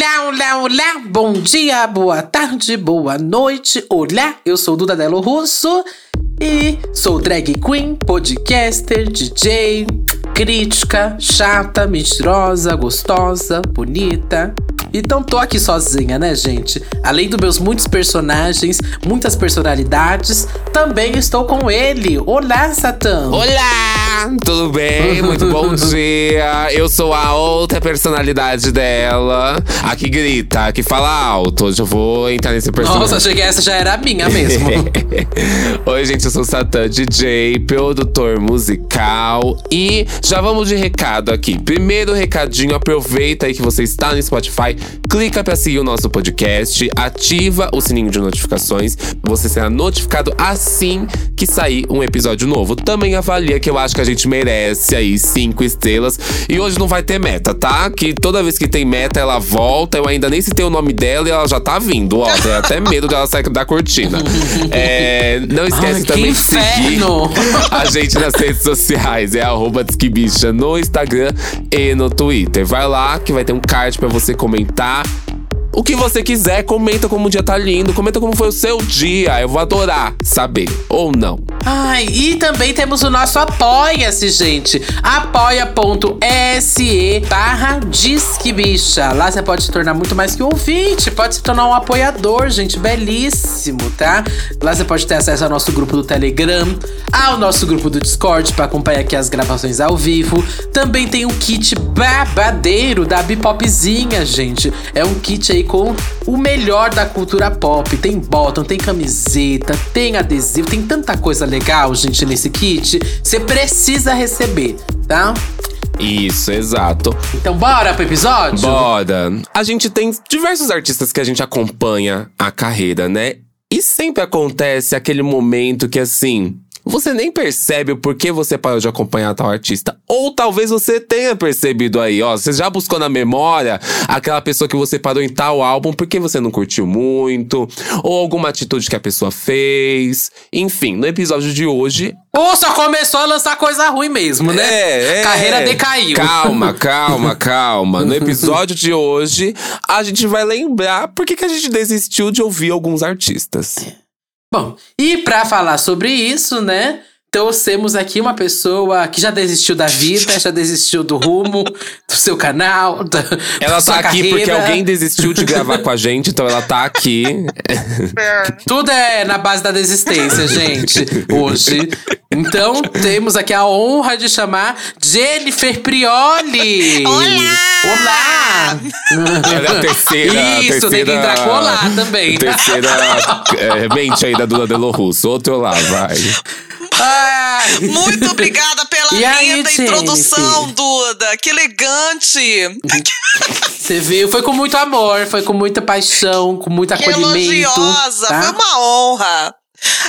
Olá, olá, olá, bom dia, boa tarde, boa noite, olá, eu sou Duda Delo Russo e sou drag queen, podcaster, DJ, crítica, chata, mentirosa, gostosa, bonita. Então tô aqui sozinha, né, gente? Além dos meus muitos personagens, muitas personalidades, também estou com ele. Olá, Satã! Olá! Tudo bem? Muito bom dia! Eu sou a outra personalidade dela. A que grita, a que fala alto. Hoje eu vou entrar nesse personagem. Nossa, achei que essa já era a minha mesmo. Oi, gente, eu sou o Satã DJ, produtor musical. E já vamos de recado aqui. Primeiro recadinho, aproveita aí que você está no Spotify clica para seguir o nosso podcast, ativa o sininho de notificações, você será notificado assim que sair um episódio novo. Também avalia que eu acho que a gente merece aí cinco estrelas. E hoje não vai ter meta, tá? Que toda vez que tem meta ela volta, eu ainda nem citei o nome dela e ela já tá vindo. Ó, tem até medo dela sair da cortina. É, não esquece Ai, também de seguir a gente nas redes sociais. É arroba no Instagram e no Twitter. Vai lá que vai ter um card pra você comentar tá? O que você quiser, comenta como o dia tá lindo, comenta como foi o seu dia. Eu vou adorar saber. Ou não. Ai, e também temos o nosso Apoia-se, gente. apoia.se barra Disque Bicha. Lá você pode se tornar muito mais que um ouvinte. Pode se tornar um apoiador, gente. Belíssimo, tá? Lá você pode ter acesso ao nosso grupo do Telegram, ao nosso grupo do Discord para acompanhar aqui as gravações ao vivo. Também tem um kit babadeiro da Bipopzinha, gente. É um kit aí com o melhor da cultura pop. Tem bottom, tem camiseta, tem adesivo, tem tanta coisa legal, gente, nesse kit. Você precisa receber, tá? Isso, exato. Então bora pro episódio? Bora! A gente tem diversos artistas que a gente acompanha a carreira, né? E sempre acontece aquele momento que assim. Você nem percebe o porquê você parou de acompanhar tal artista. Ou talvez você tenha percebido aí, ó. Você já buscou na memória aquela pessoa que você parou em tal álbum porque você não curtiu muito. Ou alguma atitude que a pessoa fez. Enfim, no episódio de hoje. Ou só começou a lançar coisa ruim mesmo, né? É, é. Carreira decaiu. Calma, calma, calma. No episódio de hoje, a gente vai lembrar por que, que a gente desistiu de ouvir alguns artistas. Bom, e pra falar sobre isso, né? Trouxemos aqui uma pessoa que já desistiu da vida, já desistiu do rumo, do seu canal, da, Ela da tá sua aqui carreira. porque alguém desistiu de gravar com a gente, então ela tá aqui. Tudo é na base da desistência, gente, hoje. Então, temos aqui a honra de chamar Jennifer Prioli. Olá! Olá! Ela é a terceira. Isso, tem que entrar colar também. Terceira é, mente aí da Duda Delo Russo. Outro lá, vai. Ai. Muito obrigada pela E aí, linda Jennifer? introdução, Duda. Que elegante. Você viu? Foi com muito amor, foi com muita paixão, com muito Que acolhimento. elogiosa. tá? Foi uma honra.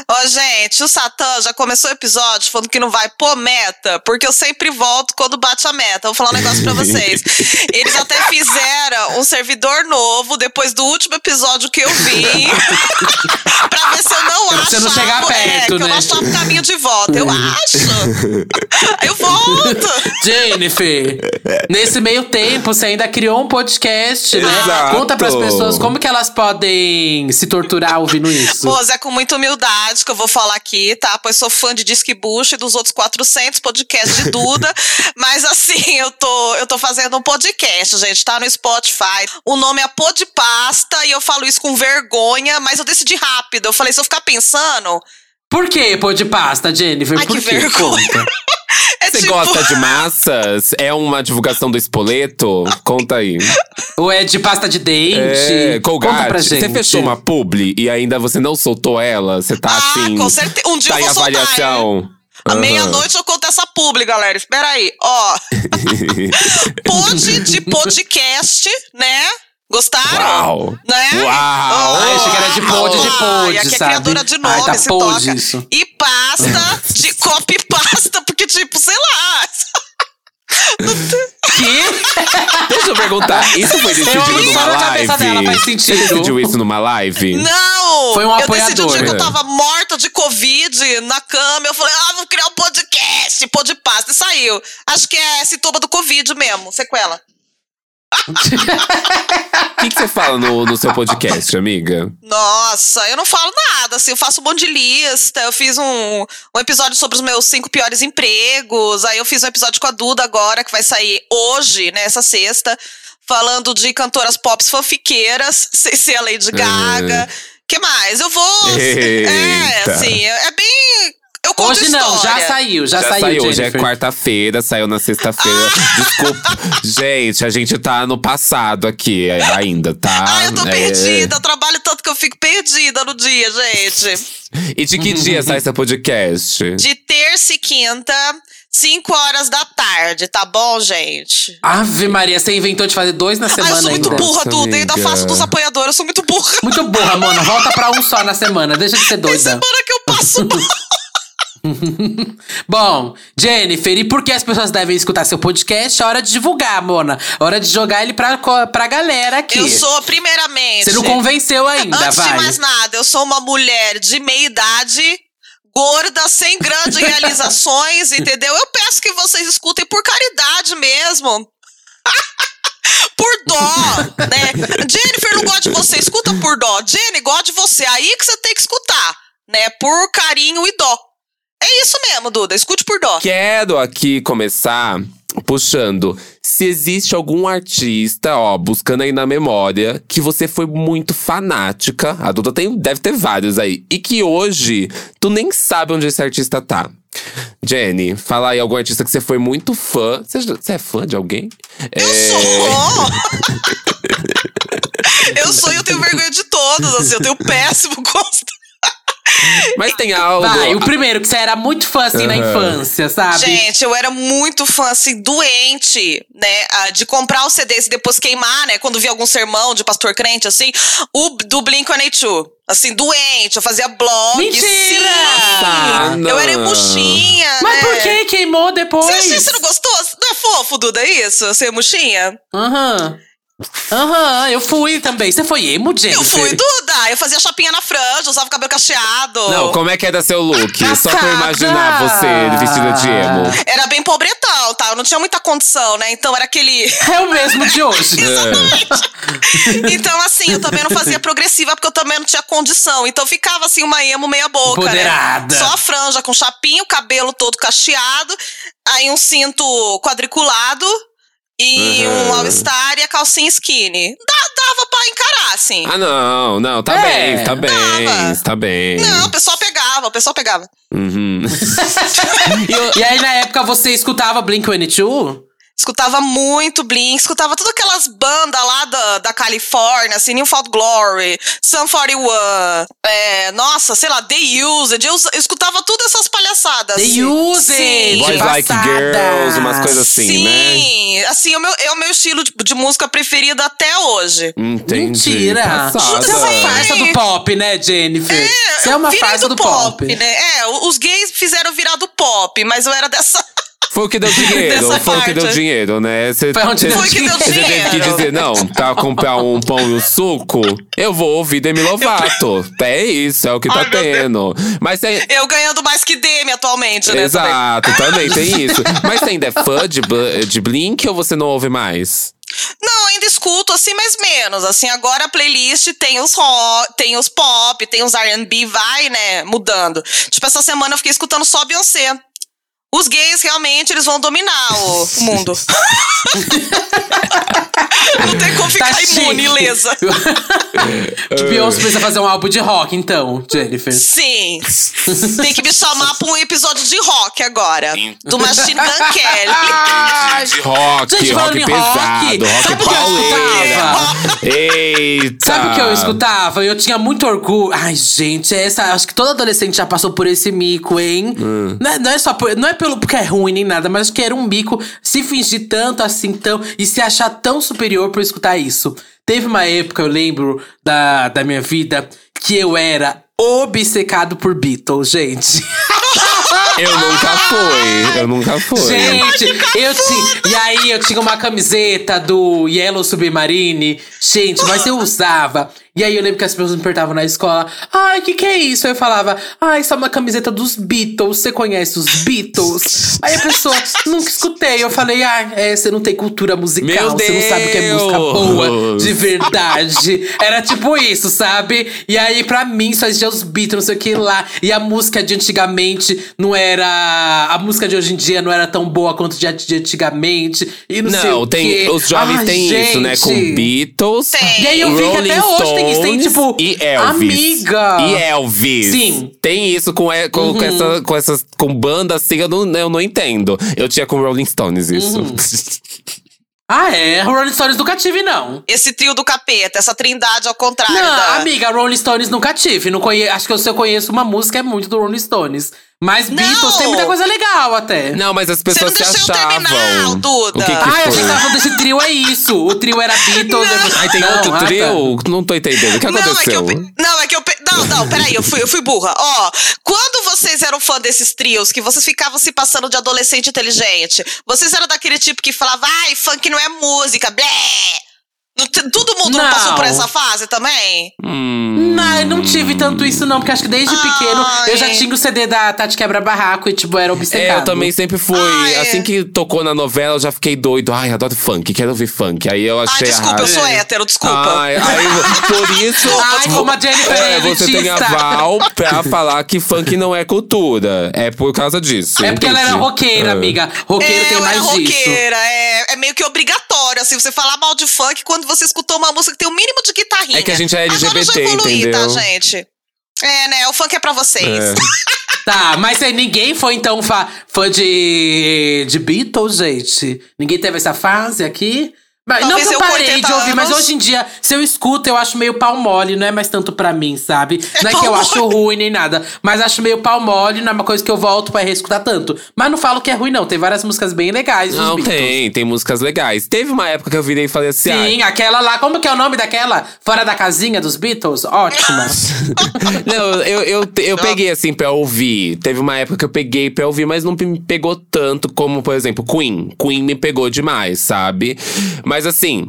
Ó, gente, o Satã já começou o episódio falando que não vai pôr meta, porque eu sempre volto quando bate a meta. Vou falar um negócio pra vocês. Eles até fizeram um servidor novo depois do último episódio que eu vi. pra ver se eu não Pra acho. você não chegar perto, é, que eu né? não achava o caminho de volta. Eu acho. Aí eu volto. Jennifer, nesse meio tempo, você ainda criou um podcast, né? Exato. Conta pras pessoas como que elas podem se torturar ouvindo isso. Pô, é com muita humildade que eu vou falar aqui, tá? Pois sou fã de Disque Bush e dos outros 400 podcasts de Duda. mas assim, eu tô, eu tô fazendo um podcast, gente, tá no Spotify. O nome é Podpasta e eu falo isso com vergonha, mas eu decidi rápido. Eu falei, se eu ficar pensando. Por que pô de pasta, Jennifer? Ai, Por que vergonha. Conta. Você tipo, gosta de massas? É uma divulgação do Espoleto? Conta aí. Ou é de pasta de dente? É, Conta pra Colgate. gente. Você fechou uma publi e ainda você não soltou ela? Você tá Ah, assim. com certeza. Um dia tá eu vou soltar, avaliação. À meia-noite eu conto essa publi, galera. Espera aí. Ó, pod de podcast, né? Gostaram? Uau! Né? Uau! Ah, achei que era de pod, de pod, Ai, aqui é sabe? criadora de Ai, nome, tá se pod toca. isso. E pasta de copy pasta, porque tipo, sei lá. Que? Deixa eu perguntar, isso foi decidido Eu numa live? cabeça dela, faz Você decidiu isso numa live? Não! Foi um Eu decidi um dia que apoiador. eu tava morta de Covid na cama. Eu falei, ah, vou criar um podcast, pod pasta. E saiu. Acho que é sintoma do Covid mesmo, sequela. O que, que você fala no, no seu podcast, amiga? Nossa, eu não falo nada, assim, eu faço um monte de lista, eu fiz um, um episódio sobre os meus cinco piores empregos, aí eu fiz um episódio com a Duda agora, que vai sair hoje, né, essa sexta, falando de cantoras pop fanfiqueiras, sem ser a Lady Gaga. que mais? Eu vou. É, Eita. assim, é bem. Eu conto Hoje não, já história. saiu, já, Já, saiu. saiu, hoje é quarta-feira, saiu na sexta-feira. Desculpa. Gente, a gente tá no passado aqui ainda, tá? Ah, eu tô É. perdida. Eu trabalho tanto que eu fico perdida no dia, gente. E de que dia sai esse podcast? De terça e quinta, 5 horas da tarde, tá bom, gente? Ave Maria, você inventou de fazer dois na Ah, semana eu sou muito ainda. burra, Duda. Ainda faço dos apoiadores, eu sou muito burra. Muito burra, mano. Volta pra um só na semana. Deixa de ser Tem doida. semana que eu passo mal. Bom, Jennifer, e por que as pessoas devem escutar seu podcast? É hora de divulgar, Mona. É hora de jogar ele pra, pra galera aqui. Eu sou, primeiramente. Você não convenceu ainda, Antes vai. de mais nada, eu sou uma mulher de meia idade, gorda, sem grandes realizações, entendeu? Eu peço que vocês escutem por caridade mesmo. por dó, né? Jennifer não gosta de você, escuta por dó. Jenny gosta de você, aí que você tem que escutar, né? Por carinho e dó. É isso mesmo, Duda, escute por dó. Quero aqui começar puxando. Se existe algum artista, ó, buscando aí na memória, que você foi muito fanática. A Duda tem, deve ter vários aí. E que hoje tu nem sabe onde esse artista tá. Jenny, fala aí algum artista que você foi muito fã. Você, é fã de alguém? Eu É, sou! eu sou e eu tenho vergonha de todos, assim, eu tenho péssimo gosto. Mas tem algo. Vai, o primeiro, que você era muito fã assim na Aham. infância, sabe? Gente, eu era muito fã, assim, doente, né? De comprar os CDs e depois queimar, né? Quando via algum sermão de pastor crente, assim, o do Blink-182. Assim, doente, eu fazia blog. Mentira! sim. Ah, eu era emuxinha, Mas né? por que queimou depois? Você, você não gostou? Não é fofo, Duda, isso? Ser emuxinha? Aham. Aham, eu fui também. Você foi emo, Jennifer? Eu fui Duda, eu fazia chapinha na franja, usava cabelo cacheado. Não, como é que era seu look? Só pra eu imaginar você vestida de emo. Era bem pobretão, tá? Eu não tinha muita condição, né? Então era aquele. É o mesmo de hoje. É. Então, assim, eu também não fazia progressiva porque eu também não tinha condição. Então ficava assim, uma emo meia boca. Empoderada. Né? Só a franja com chapinho, o cabelo todo cacheado, aí um cinto quadriculado e Uhum. um all-star e a calcinha skinny. Dá- dava pra encarar, assim. Ah, não, não, tá É, bem, tá bem, dava. tá bem. Não, o pessoal pegava, o pessoal pegava. Uhum. E E aí, na época, você escutava Blink-182? Escutava muito Blink, escutava todas aquelas bandas lá da, da Califórnia, assim, New Found Glory, Sun 41, é, nossa, sei lá, The Used, eu, eu escutava todas essas palhaçadas. The assim. Used! Sim. Boys Like Passada. Girls, umas coisas assim, né? Sim, assim, é o meu, é o meu estilo de, de música preferido até hoje. Entendi. Mentira! Passada. Você é uma farsa do pop, né, Jennifer? Você é uma farsa do, pop. né? É, os gays fizeram virar do pop, mas eu era dessa. Foi o que deu dinheiro, foi o que deu parte. dinheiro, né? Cê, Foi onde cê- Foi que deu Você teve que dinheiro. dizer, não, pra comprar um pão e um suco, eu vou ouvir Demi Lovato. É isso, é o que tá Ai, Deus. tendo. Mas tem. Eu ganhando mais que Demi atualmente, né? Exato, também tem isso. Mas você ainda é fã de, de Blink ou você não ouve mais? Não, ainda escuto, assim, mas menos. Assim, agora a playlist tem os rock, tem os pop, tem os R&B, vai, né, mudando. Tipo, essa semana eu fiquei escutando só Beyoncé. Os gays, realmente, eles vão dominar o, o mundo. Não tem como ficar Tá imune, chique. ilesa. Que Beyoncé precisa fazer um álbum de rock, então, Jennifer. Sim. Tem que me chamar pra um episódio de rock agora. Do Machine Gun Kelly. Ai, De rock, Gente, falando rock pesado, rock, rock, sabe o que eu pauleira. Eita! Sabe o que eu escutava? Eu tinha muito orgulho. Ai, gente, essa, acho que todo adolescente já passou por esse mico, hein? Não, é, não é só por- não é pelo porque é ruim nem nada, mas que era um mico se fingir tanto assim, tão e se achar tão superior por escutar isso. Teve uma época, eu lembro da, da minha vida, que eu era obcecado por Beatles, gente. Eu nunca fui, eu nunca fui. Gente, eu tinha. E aí eu tinha uma camiseta do Yellow Submarine. Gente, mas eu usava. E aí eu lembro que as pessoas me perguntavam na escola: Ai, o que, que é isso? Aí eu falava: Ai, isso é uma camiseta dos Beatles. Você conhece os Beatles? Aí a pessoa, nunca escutei. Eu falei, ah, é, você não tem cultura musical. Você não sabe o que é música boa, de verdade. Era tipo isso, sabe? E aí, pra mim, só existia os Beatles, não sei o que lá. E a música de antigamente não era. A música de hoje em dia não era tão boa quanto de antigamente. E não, sei Não, o tem, quê. os jovens têm isso, né? Com. Beatles, Tem. E aí eu vi que Rolling até hoje tem isso, tem tipo. e Elvis. Amiga! E Elvis. Sim. Tem isso com, é, com, Uhum. com, essa, com essas com banda assim, eu não, eu não entendo. Eu tinha com Rolling Stones isso. Uhum. Ah, é? Rolling Stones nunca tive, não. Esse trio do capeta, essa trindade ao contrário Não, da. amiga, Rolling Stones nunca tive. Não conhe... Acho que se eu conheço uma música é muito do Rolling Stones. Mas Não! Beatles tem muita coisa legal até. não, mas as Você pessoas não se deixou eu achavam. terminar, Duda. O que, que Ah, eu foi? achei que tava falando desse trio, é isso. O trio era Beatles. depois- Aí tem Não, outro ah, tá. trio? Não tô entendendo. O que Não, é que aconteceu? eu. Não, é que eu. pe- Não, não, peraí, eu fui, eu fui burra. Ó, quando vocês eram fã desses trios, que vocês ficavam se passando de adolescente inteligente, vocês eram daquele tipo que falava, ai, funk não é música, blé! Todo mundo não. Não. passou por essa fase também? Hum. Não, eu não tive tanto isso, não, porque acho que desde Ai. pequeno eu já tinha o CD da Tati Quebra Barraco e, tipo, era obcecado. É, eu também sempre fui. Ai, é. Assim que tocou na novela, eu já fiquei doido. Ai, adoro funk, quero ouvir funk. Aí eu Ai, achei desculpa, errado. eu sou hétero, desculpa. Ai, aí, por isso. Ai, como a Jennifer É, é você tem aval pra falar que funk não é cultura. É por causa disso. É porque ela era entende? roqueira, É. amiga. Roqueiro É, tem eu mais disso. roqueira, é, é meio que obrigatório, assim, você falar mal de funk quando você escutou uma música que tem o mínimo de guitarrinha. É que a gente é Agora eu já LGBT, evoluí, entendeu? tá, gente? É, né, o funk é pra vocês. É. Tá, mas aí ninguém foi então fã, fã de, de Beatles, gente? Ninguém teve essa fase aqui? Mas, não Talvez que eu parei de 80 ouvir, mas anos. hoje em dia, se eu escuto, eu acho meio pau mole, não é mais tanto pra mim, sabe? É não é que eu pau acho ruim nem nada, mas acho meio pau mole, não é uma coisa que eu volto pra reescutar tanto. Mas não falo que é ruim, não. Tem várias músicas bem legais dos Não, Beatles. tem, tem músicas legais. Teve uma época que eu virei e falei assim: Sim, aquela lá, como que é o nome daquela? Fora da casinha dos Beatles? Ótima. Não, eu, eu, eu peguei assim pra ouvir. Teve uma época que eu peguei pra ouvir, mas não me pegou tanto como, por exemplo, Queen. Queen me pegou demais, sabe? Mas assim.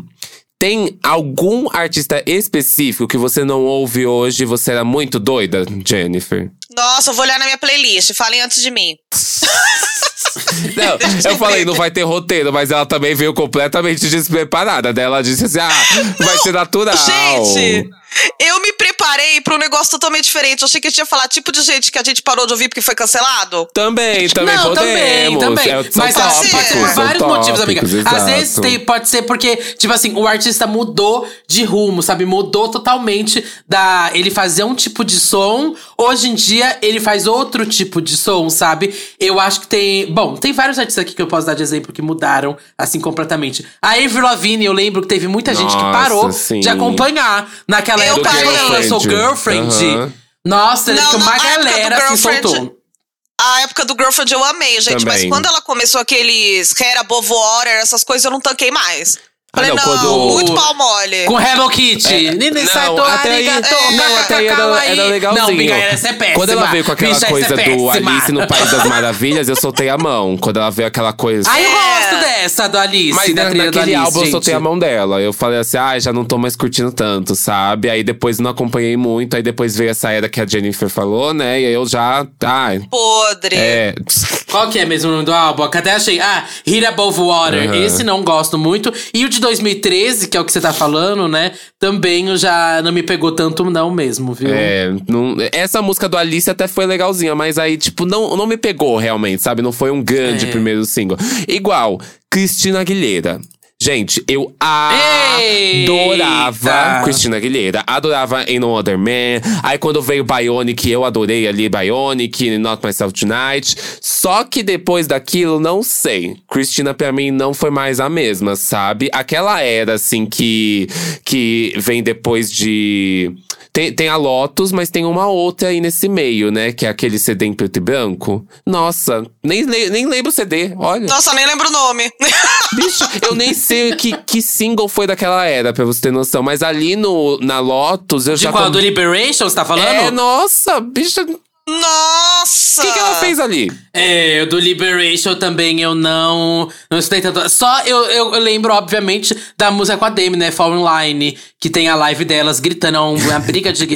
Tem algum artista específico que você não ouve hoje e você era muito doida, Jennifer? Nossa, eu vou olhar na minha playlist, falem antes de mim. Não, eu falei, não vai ter roteiro, mas ela também veio completamente despreparada. Daí ela disse assim: ah, vai ser natural. Gente, eu me preparei pra um negócio totalmente diferente. Eu achei que tinha falar tipo de gente que a gente parou de ouvir porque foi cancelado. Também, também não, também, podemos. também. É, são Mas assim, tópicos, pode ser por vários motivos, amiga. tópicos, Às exato. vezes tem- pode ser porque, tipo assim, o artista mudou de rumo, sabe? Mudou totalmente da. Ele fazia um tipo de som, hoje em dia ele faz outro tipo de som, sabe? Eu acho que tem. Bom, tem vários artistas aqui que eu posso dar de exemplo que mudaram, assim, completamente. A Avril Lavigne, eu lembro que teve muita gente que parou sim. de acompanhar naquela Eu época quando ela lançou Girlfriend. Aham. Nossa, lembro Não, que uma não, a época do galera se Girlfriend- soltou. A época do Girlfriend eu amei, gente. Mas Também. quando ela começou aqueles Hair Above Water, essas coisas, eu não tanquei mais. Falei, não, não, quando- muito pau mole. Com Hello Kitty. É, Nini não, Saito, até aí- não, até aí era- era legalzinho. Não, amiga, essa é péssima. Quando ela veio com aquela Bicha, coisa essa é do. Alice no País das Maravilhas, eu soltei a mão. Quando ela veio aquela coisa. Aí eu É. gosto dessa do Alice, Mas da na, trilha do naquele Alice, álbum eu gente. soltei a mão dela. Eu falei assim, ah, já não tô mais curtindo tanto, sabe? Aí depois não acompanhei muito. Aí depois veio essa era que a Jennifer falou, né? E aí eu já. Ai. Podre. É. Qual que é mesmo o nome do álbum? Até achei. Ah, Hit Above Water. Aham. Esse não gosto muito. E o de 2013, que é o que você tá falando, né? Também eu já não me pegou tanto não mesmo, viu? É, não- essa música do Alice até foi legalzinha, mas aí, tipo, não, não me pegou realmente, sabe? Não foi um grande É. primeiro single. Igual, Cristina Aguilera. Gente, eu adorava Eita. Cristina Aguilera. Adorava Ain't No Other Man. Aí quando veio Bionic, eu adorei ali Bionic, Not Myself Tonight. Só que depois daquilo, não sei. Cristina pra mim não foi mais a mesma, sabe? Aquela era, assim, que, que vem depois de… Tem, tem a Lotus, mas tem uma outra aí nesse meio, né? Que é aquele CD em preto e branco. Nossa, nem, nem lembro o CD, olha. Nossa, nem lembro o nome. Bicho, eu nem sei que, que single foi daquela era, pra você ter noção. Mas ali no, na Lotus, eu De já. qual? com- Do Liberation, você tá falando? É, nossa, bicho. Nossa! O que, que ela fez ali? É, o do Liberation também eu não. Não estudei tanto. Só eu, eu, eu lembro, obviamente, da música com a Demi, né? Fall Online, que tem a live delas gritando uma briga de.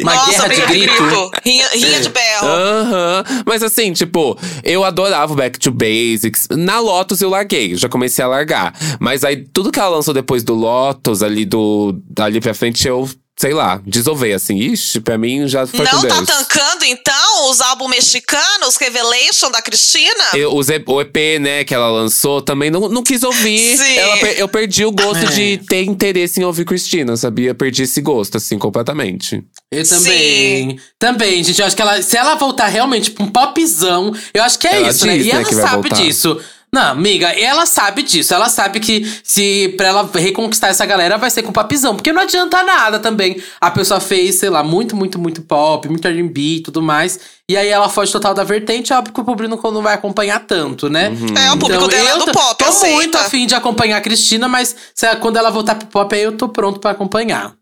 Uma Nossa, guerra de briga de grito. grito. Rinha, rinha de berro. Aham. Mas assim, tipo, eu adorava o Back to Basics. Na Lotus eu larguei, já comecei a largar. Mas aí tudo que ela lançou depois do Lotus, ali do. ali pra frente, eu. Sei lá, desovei assim. Ixi, pra mim já foi Não com tá tancando, então, os álbuns mexicanos, Revelation da Cristina? Eu, os E- o EP, né, que ela lançou, também não, não quis ouvir. Sim. Ela eu perdi o gosto É. de ter interesse em ouvir Cristina, sabia? Perdi esse gosto, assim, completamente. Eu também. Também, gente. Eu acho que ela, se ela voltar realmente pra um popzão, eu acho que é Ela isso, né? diz, E né, ela sabe voltar. disso. Não, amiga, ela sabe disso. Ela sabe que se pra ela reconquistar essa galera vai ser com popzão. Porque não adianta nada também. A pessoa fez, sei lá, muito, muito, muito pop, muito R&B e tudo mais. E aí ela foge total da vertente, óbvio que o público não vai acompanhar tanto, né? É, o público dela é eu do tô- pop, Tô aceita. muito afim de acompanhar a Cristina, mas se ela- quando ela voltar pro pop, aí eu tô pronto pra acompanhar.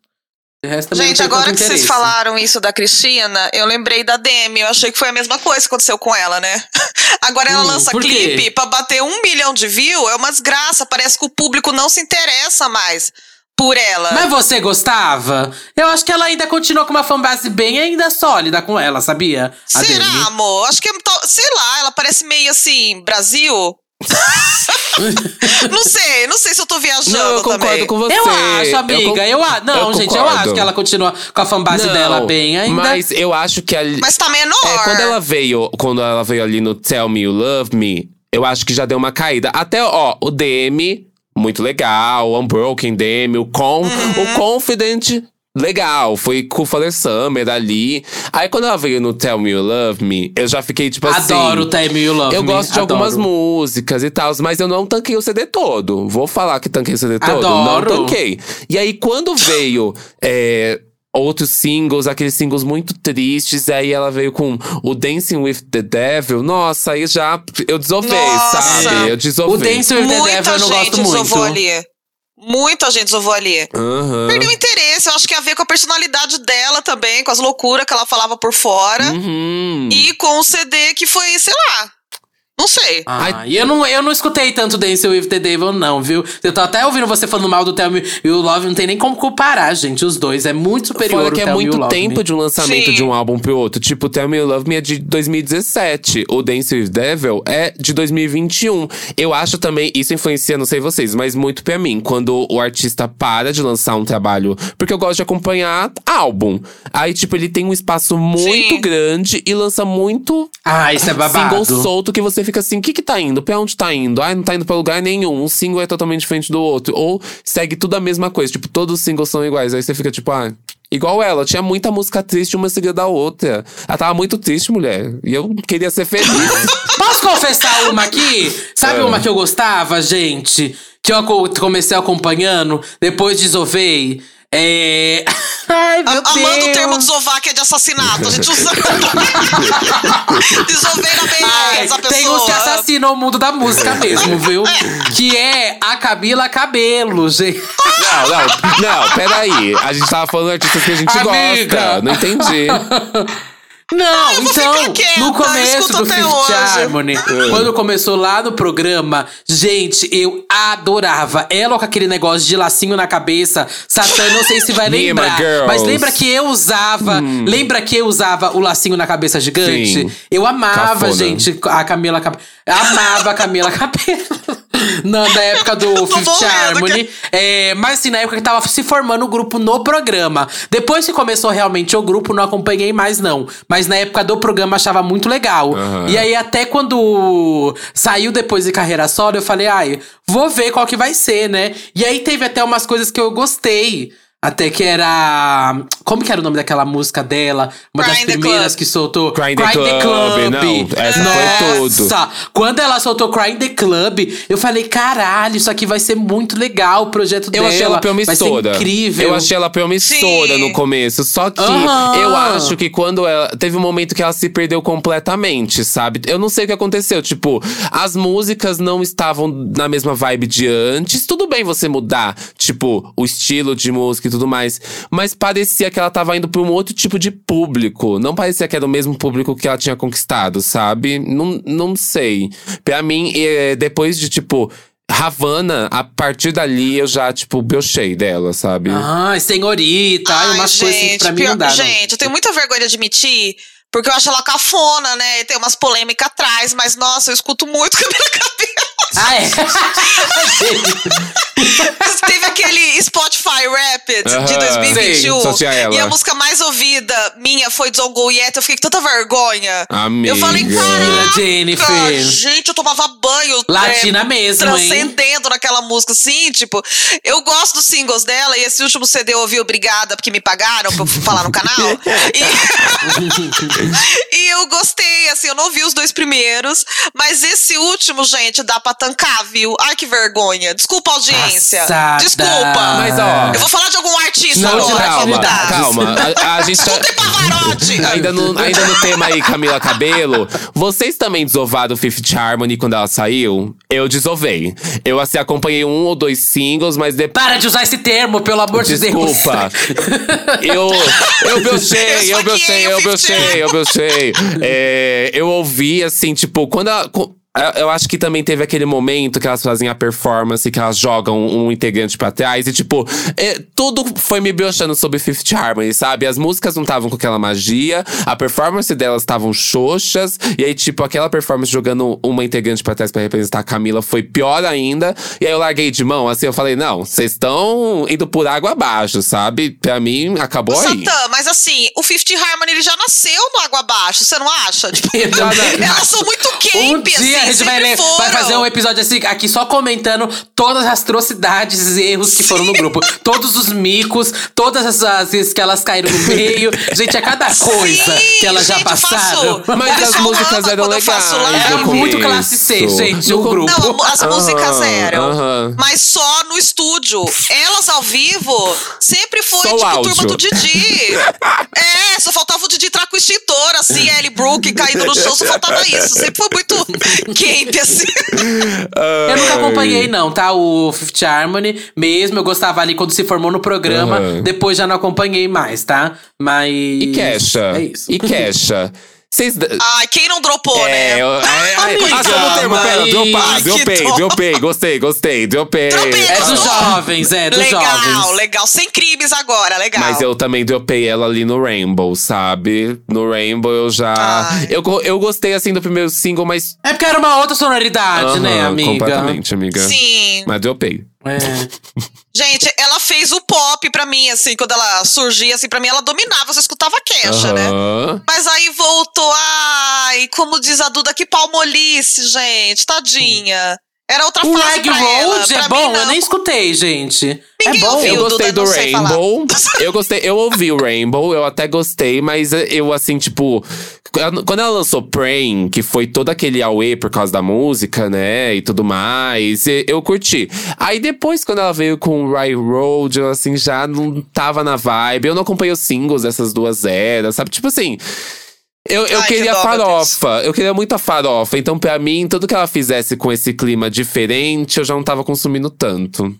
Gente, agora que vocês falaram isso da Cristina, eu lembrei da Demi. Eu achei que foi a mesma coisa que aconteceu com ela, né? Agora ela Hum, lança clipe pra bater um milhão de views, é uma desgraça. Parece que o público não se interessa mais por ela. Mas você gostava? Eu acho que ela ainda continua com uma fanbase bem ainda sólida com ela, sabia? A Será, Demi. amor? Acho que, é sei lá, ela parece meio assim, Brasil. Não sei, não sei se eu tô viajando Não, eu concordo também. com você. Eu acho, amiga. Eu, acho. Não, eu gente, eu concordo. acho que ela continua com a fanbase Não, dela bem ainda. Mas eu acho que a, Mas tá menor. É, quando ela veio, quando ela veio ali no Tell Me You Love Me, eu acho que já deu uma caída. Até, ó, o DM, muito legal. O Unbroken DM, o, Con, Uhum. o Confident, legal. Foi com o Father Summer ali. Aí quando ela veio no Tell Me You Love Me, eu já fiquei tipo assim. Adoro o Time You Love Eu Me, gosto de adoro. algumas músicas e tal, mas eu não tanquei o CD todo. Vou falar que tanquei o CD todo. Adoro. Não tanquei. E aí, quando veio é, outros singles, aqueles singles muito tristes, aí ela veio com o Dancing with the Devil. Nossa, aí já eu desovei, Nossa. sabe? Eu O desovei. Dance with the Muita Devil eu não gente gosto muito. ali. Muita gente desovou ali. Aham. Perdeu interesse, eu acho que a ver com a personalidade dela também, com as loucuras que ela falava por fora. Uhum. E com o CD que foi, sei lá. Não sei. Ah, e eu não, eu não escutei tanto Dance with the Devil, não, viu? Eu tô até ouvindo você falando mal do Tell Me You Love, não tem nem como comparar, gente. Os dois é muito superior Fora o que é muito tempo Me. de um lançamento Sim. de um álbum pro outro. Tipo, Tell Me You Love Me é de 2017. O Dance with Devil é de 2021. Eu acho também, isso influencia, não sei vocês, mas muito pra mim. Quando o artista para de lançar um trabalho. Porque eu gosto de acompanhar álbum. Aí, tipo, ele tem um espaço muito Sim. grande e lança muito Ah, isso é babado. single solto que você fica assim: o que que tá indo? Pra onde tá indo? Ai, não tá indo pra lugar nenhum. Um single é totalmente diferente do outro. Ou segue tudo a mesma coisa. Tipo, todos os singles são iguais. Aí você fica tipo, ah. Igual ela, tinha muita música triste uma seguida da outra. Ela tava muito triste, mulher. E eu queria ser feliz. Posso confessar uma aqui? Sabe É. uma que eu gostava, gente? Que eu co- comecei acompanhando, depois desovei? É. Ai, meu A- Amando o Deus. termo desovar, que é de assassinato. A gente usa. Desovei na Ai, beleza, a pessoa. tem uns que assassinam o mundo da música mesmo, viu? que é a Camila Cabelo, gente. não, não, não, peraí. A gente tava falando de artistas que a gente Amiga. gosta. Não entendi. Não, vou então, quieta, no começo do Fifth. Harmony, quando começou lá no programa, gente, eu adorava. Ela com aquele negócio de lacinho na cabeça, Satã, não sei se vai lembrar. Mas lembra que eu usava, lembra que eu usava o lacinho na cabeça gigante? Sim. Eu amava, Cafona. gente, a Camila Cabelo. Amava a Camila Cabelo. Na, na época do Fifth Harmony. É, mas assim, na época que tava se formando o grupo no programa. Depois que começou realmente o grupo, não acompanhei mais, não. Mas na época do programa achava muito legal. Aham. E aí, até quando saiu depois de carreira solo, eu falei, ai, vou ver qual que vai ser, né? E aí teve até umas coisas que eu gostei. Até que era. Como que era o nome daquela música dela? Uma das primeiras Club. que soltou. Cry in the Club, não, essa foi tudo. Nossa! Quando ela soltou Cry in the Club, eu falei, caralho, isso aqui vai ser muito legal, o projeto Eu dela. achei ela promissora. Vai ser incrível. Eu achei ela promissora Sim. no começo. Só que eu acho que quando ela. Teve um momento que ela se perdeu completamente, sabe? Eu não sei o que aconteceu. Tipo, as músicas não estavam na mesma vibe de antes. Tudo bem você mudar, tipo, o estilo de música e tudo mais. Mas parecia que ela tava indo pra um outro tipo de público. Não parecia que era o mesmo público que ela tinha conquistado, sabe? Não, não sei. Pra mim, é, depois de, tipo. Havana, a partir dali eu já, tipo, brochei dela, sabe? Ai, senhorita. Ai, Ai, umas coisas que pra mim pior- não dá. não. Gente, eu tenho muita vergonha de admitir, porque eu acho ela cafona, né? E tem umas polêmicas atrás, mas nossa, eu escuto muito Camila Cabello. Ah, é? Teve aquele Spotify Rapid de Aham. 2021. Sei. E a música mais ouvida minha foi Don't Go Yet. Eu fiquei com tanta vergonha. Amiga. Eu falei, cara, Jennifer. gente, eu tomava banho. Latina é, mesmo, hein? Transcendendo naquela música, assim, tipo. Eu gosto dos singles dela, e esse último CD eu ouvi Obrigada, porque me pagaram pra eu falar no canal. E, e eu gostei, assim, eu não ouvi os dois primeiros, mas esse último, gente, dá pra tancar, viu? Ai, que vergonha. Desculpa, audiência. Passada. Desculpa. Mas, ó. Eu vou falar de algum artista Não, agora. calma, dá. calma. A, a gente tá. Pavarotti. Ainda no, ainda no tema aí, Camila Cabelo, vocês também desovaram Fifth Harmony quando ela saiu? Eu desovei. Eu, assim, acompanhei um ou dois singles, mas depois. Para de usar esse termo, pelo amor de Deus. Desculpa. Eu, eu brochei, Eu eu brochei, eu esfaqueei o brochei, eu brochei. É, eu ouvi, assim, tipo, quando ela. Eu- acho que também teve aquele momento que elas fazem a performance, que elas jogam um integrante pra trás. E, tipo, é, tudo foi me broxando sobre Fifth Harmony, sabe? As músicas não estavam com aquela magia, a performance delas estavam xoxas. E aí, tipo, aquela performance jogando uma integrante pra trás pra representar a Camila foi pior ainda. E aí eu larguei de mão, assim, eu falei, não, vocês estão indo por água abaixo, sabe? Pra mim, acabou aí. Satã, mas assim, o Fifth Harmony ele já nasceu no Água Abaixo, você não acha? Tipo, elas são muito camp, Um assim, a gente vai, ler, vai fazer um episódio assim, aqui só comentando todas as atrocidades e erros que foram no grupo. Todos os micos, todas as as vezes que elas caíram no meio. Gente, é cada coisa Sim, que elas já gente, passaram. faço. Mas as músicas eram legais. Era muito classe C, gente, No grupo. Não, as músicas Aham, eram. aham. Mas só no estúdio. Elas ao vivo sempre foi, Só tipo, áudio. turma do Didi. é, só faltava o Didi entrar com o extintor, assim, a Ellie Brooke caindo no chão, só faltava isso. Sempre foi muito camp, assim. Eu nunca acompanhei, não, tá? O Fifth Harmony mesmo. Eu gostava ali quando se formou no programa. Depois já não acompanhei mais, tá? Mas. E Kesha. É isso. E Kesha. Vocês. Ai, quem não dropou, É, né? eu, é, Amiga, ah, só no termo, pera, mas- dropar, Ai, dropei, dó. dropei, gostei, gostei, dropei. Dropei, É dos jovens, é, dos legal, jovens. legal. Sem crimes agora, legal. Mas eu também dropei ela ali no Rainbow, sabe? No Rainbow eu já. Ai. Eu, eu gostei assim do primeiro single, mas. É porque era uma outra sonoridade, né, Aham, amiga? Completamente, amiga. Sim. Mas dropei. É. Gente, ela fez o pop pra mim, assim, quando ela surgia, assim, pra mim ela dominava, você escutava Kesha, né? Aham. Mas aí voltou, ai, como diz a Duda, que palmolice, gente, tadinha. Era outra O fase Rag pra ela, Road pra é mim, bom? não. Eu nem escutei, gente. Ninguém é bom. ouviu. Eu Duda, gostei do sei falar. Rainbow. Eu gostei, eu ouvi o Rainbow, eu até gostei, mas eu assim, tipo. Quando ela lançou Praying, que foi todo aquele auê por causa da música, né? E tudo mais, eu curti. Aí depois, quando ela veio com Rye Road, eu assim, já não tava na vibe. Eu não acompanhei os singles dessas duas eras, sabe? Tipo assim. Eu, eu Ai, que queria meu farofa, eu queria muita farofa. Então, pra mim, tudo que ela fizesse com esse clima diferente, eu já não tava consumindo tanto.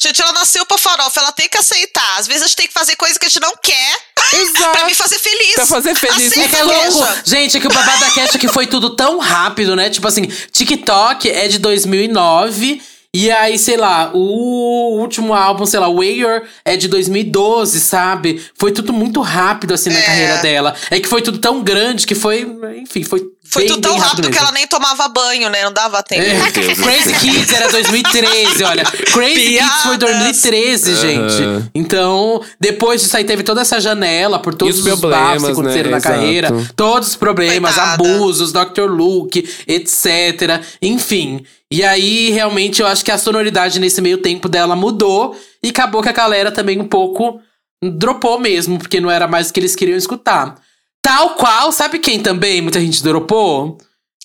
Gente, ela nasceu pra farofa, ela tem que aceitar. Às vezes a gente tem que fazer coisa que a gente não quer Exato. pra me fazer feliz. Pra fazer feliz. Aceita É que é louco. Gente, é que o babado da é que foi tudo tão rápido, né? Tipo assim, TikTok é de 2009. E aí, sei lá, o último álbum, sei lá, Wayer é de 2012, sabe? Foi tudo muito rápido, assim, na É. carreira dela. É que foi tudo tão grande que foi, enfim, foi Foi bem, tudo tão bem rápido que ela nem tomava banho, né? Não dava tempo. É. Crazy. Kids era 2013, olha. Crazy Kids foi Piadas. 2013, gente. Então, depois disso aí teve toda essa janela por todos E os, os problemas, que aconteceram né? na carreira. Exato. Todos os problemas, Coitada. abusos, Dr. Luke, etc. Enfim. E aí, realmente, eu acho que a sonoridade nesse meio tempo dela mudou. E acabou que a galera também um pouco dropou mesmo, porque não era mais o que eles queriam escutar. Tal qual, sabe quem também muita gente dropou?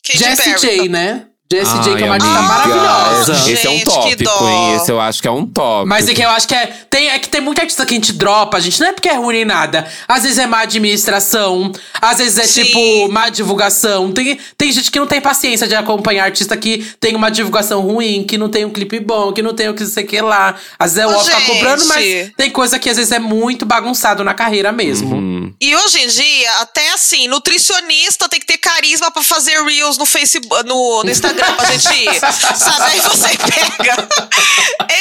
Katy Jessie Perry. J, né? Jessie J, que é uma Ai, artista amiga, maravilhosa. Esse é um Gente, que tópico, hein? Esse eu acho que é um tópico. Mas é que eu acho que é. Tem, é que tem muita artista que a gente dropa, gente. Não é porque é ruim nem nada. Às vezes é má administração, às vezes é Sim. tipo má divulgação. Tem, tem gente que não tem paciência de acompanhar artista que tem uma divulgação ruim, que não tem um clipe bom, que não tem o que sei que lá. Às vezes é o off tá gente. cobrando, mas tem coisa que às vezes é muito bagunçado na carreira mesmo. Hum. E hoje em dia, até assim, nutricionista tem que ter carisma pra fazer reels no Facebook, no, no Instagram pra gente ir. sabe? Aí você pega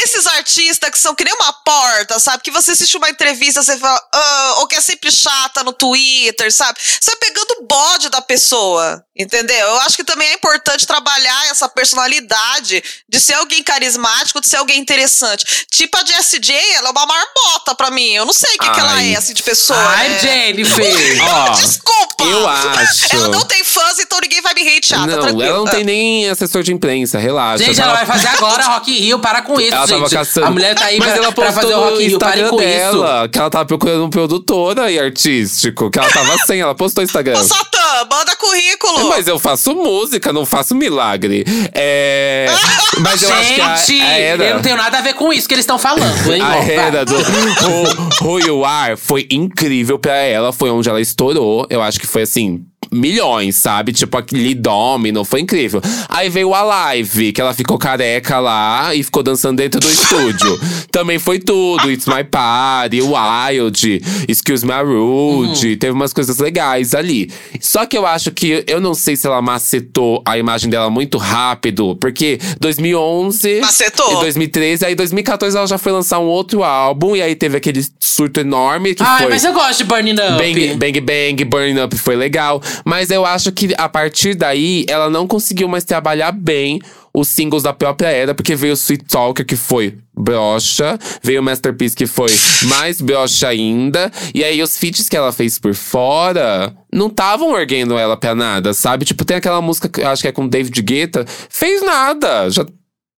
esses artistas que são que nem uma porta, sabe? Que você assiste uma entrevista, você fala, ah, ou que é sempre chata no Twitter, sabe? Você vai pegando o bode da pessoa. Entendeu? Eu acho que também é importante trabalhar essa personalidade de ser alguém carismático, de ser alguém interessante. Tipo a Jessie J, ela é uma marmota pra mim. Eu não sei o que, que ela é, assim, de pessoa. Ai, né? Jennifer! Desculpa! eu acho. Ela não tem fãs, então ninguém vai me hatear, tá Não, tranquilo. ela não tem nem assessor de imprensa, relaxa. Gente, ela vai fazer agora Rock in Rio, para com isso, Ela tava gente. caçando. A mulher tá aí Mas pra, ela pra fazer o Rock in Rio, Instagram com isso. dela que ela tava procurando um produtora e artístico, que ela tava sem, ela postou no Instagram. Ô, Satã, manda currículo! Mas eu faço música, não faço milagre. É. Mas eu acho que a, a era. eu não tenho nada a ver com isso que eles estão falando, hein? A era do Who, Who You Are foi incrível pra ela, foi onde ela estourou. Eu acho que foi assim. Milhões, sabe? Tipo, aquele Domino, foi incrível. Aí veio a live, que ela ficou careca lá e ficou dançando dentro do estúdio. Também foi tudo. It's My Party, Wild, Excuse Me Rude. Teve umas coisas legais ali. Só que eu acho que, eu não sei se ela macetou a imagem dela muito rápido, porque 2011 Macetou. e 2013, aí 2014 ela já foi lançar um outro álbum, e aí teve aquele surto enorme que Ai, foi. mas eu gosto de Burning Up. Bang, bang Bang, Burn Up foi legal. Mas eu acho que a partir daí, ela não conseguiu mais trabalhar bem os singles da própria era, porque veio Sweet Talker, que foi brocha, veio o Masterpiece, que foi mais brocha ainda, e aí os feats que ela fez por fora não estavam erguendo ela pra nada, sabe? Tipo, tem aquela música que acho que é com David Guetta, fez nada, já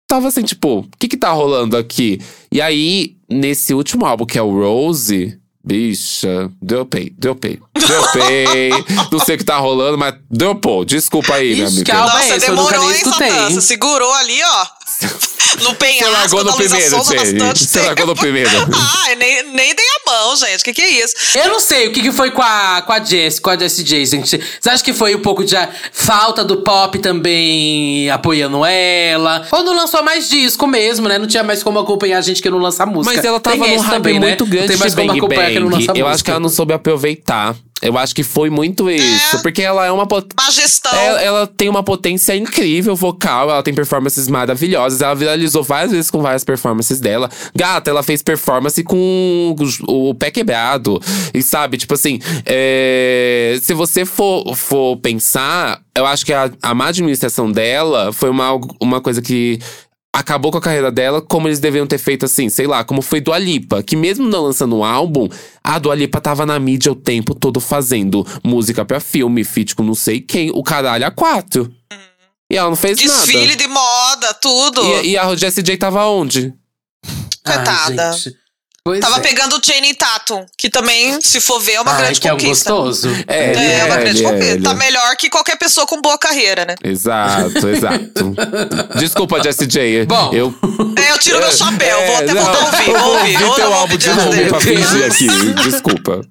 tava assim, tipo, o que que tá rolando aqui? E aí, nesse último álbum, que é o Rose, bicha, dropei, dropei, dropei. Não sei o que tá rolando, mas dropou. Desculpa aí, minha Ixi, amiga. que álbum é Nossa? Eu nunca demorou, nem hein, escutei. Satã? Você segurou ali, ó. No Você penhasco largou da no primeiro, bastante Você largou no primeiro. Ai, nem, nem dei a mão, gente. O que, que é isso? Eu não sei o que, que foi com a, com a Jess, com a Jessie J, gente. Você acha que foi um pouco de ah, falta do pop também apoiando ela? Ou não lançou mais disco mesmo, né? Não tinha mais como acompanhar a gente que não lança música. Mas ela tava num hype também, né? muito grande Não tem mais de como Bang acompanhar quem não Bang. lança Eu música. acho que ela não soube aproveitar. Eu acho que foi muito isso. Porque ela é uma gestão. Ela, ela tem uma potência incrível vocal, ela tem performances maravilhosas. Ela viralizou várias vezes com várias performances dela. Gata, ela fez performance com o, o pé quebrado. E sabe, tipo assim, é, se você for, for pensar, eu acho que a, a má administração dela foi uma, uma coisa que acabou com a carreira dela como eles deveriam ter feito assim, sei lá, como foi Dua Lipa, que mesmo não lançando um álbum, a Dua Lipa tava na mídia o tempo todo fazendo música pra filme, feat com não sei quem, o caralho a quatro. E ela não fez Desfile nada. de moda, tudo. E, e a Jessie J tava onde? Ai, Coitada. gente. Pois Tava é. pegando o Channing Tatum, que também, se for ver, é uma Ai, grande que é um conquista. gostoso. É, ele É, uma grande ele conquista. ele Tá melhor que qualquer pessoa com boa carreira, né? Exato, exato. Desculpa, Jessie J. Bom. eu. É, eu tiro meu chapéu, vou até não, voltar a ouvir, eu vou vou ouvir. ouvir Hoje eu teu vou álbum ouvir de novo pra fingir aqui. Desculpa.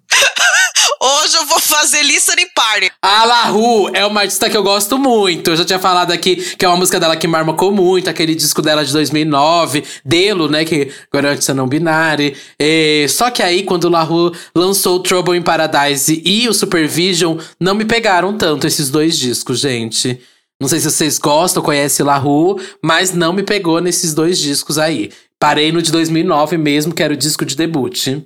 Hoje eu vou fazer listening party. A La Rue é uma artista que eu gosto muito. Eu já tinha falado aqui que é uma música dela que marcou muito, aquele disco dela de 2009, Delo, né? Que agora é artista não binária. É, só que aí, quando La Rue lançou Trouble in Paradise e o Supervision, não me pegaram tanto esses dois discos, gente. Não sei se vocês gostam, conhecem La Rue, mas não me pegou nesses dois discos aí. Parei no de 2009 mesmo, que era o disco de debut.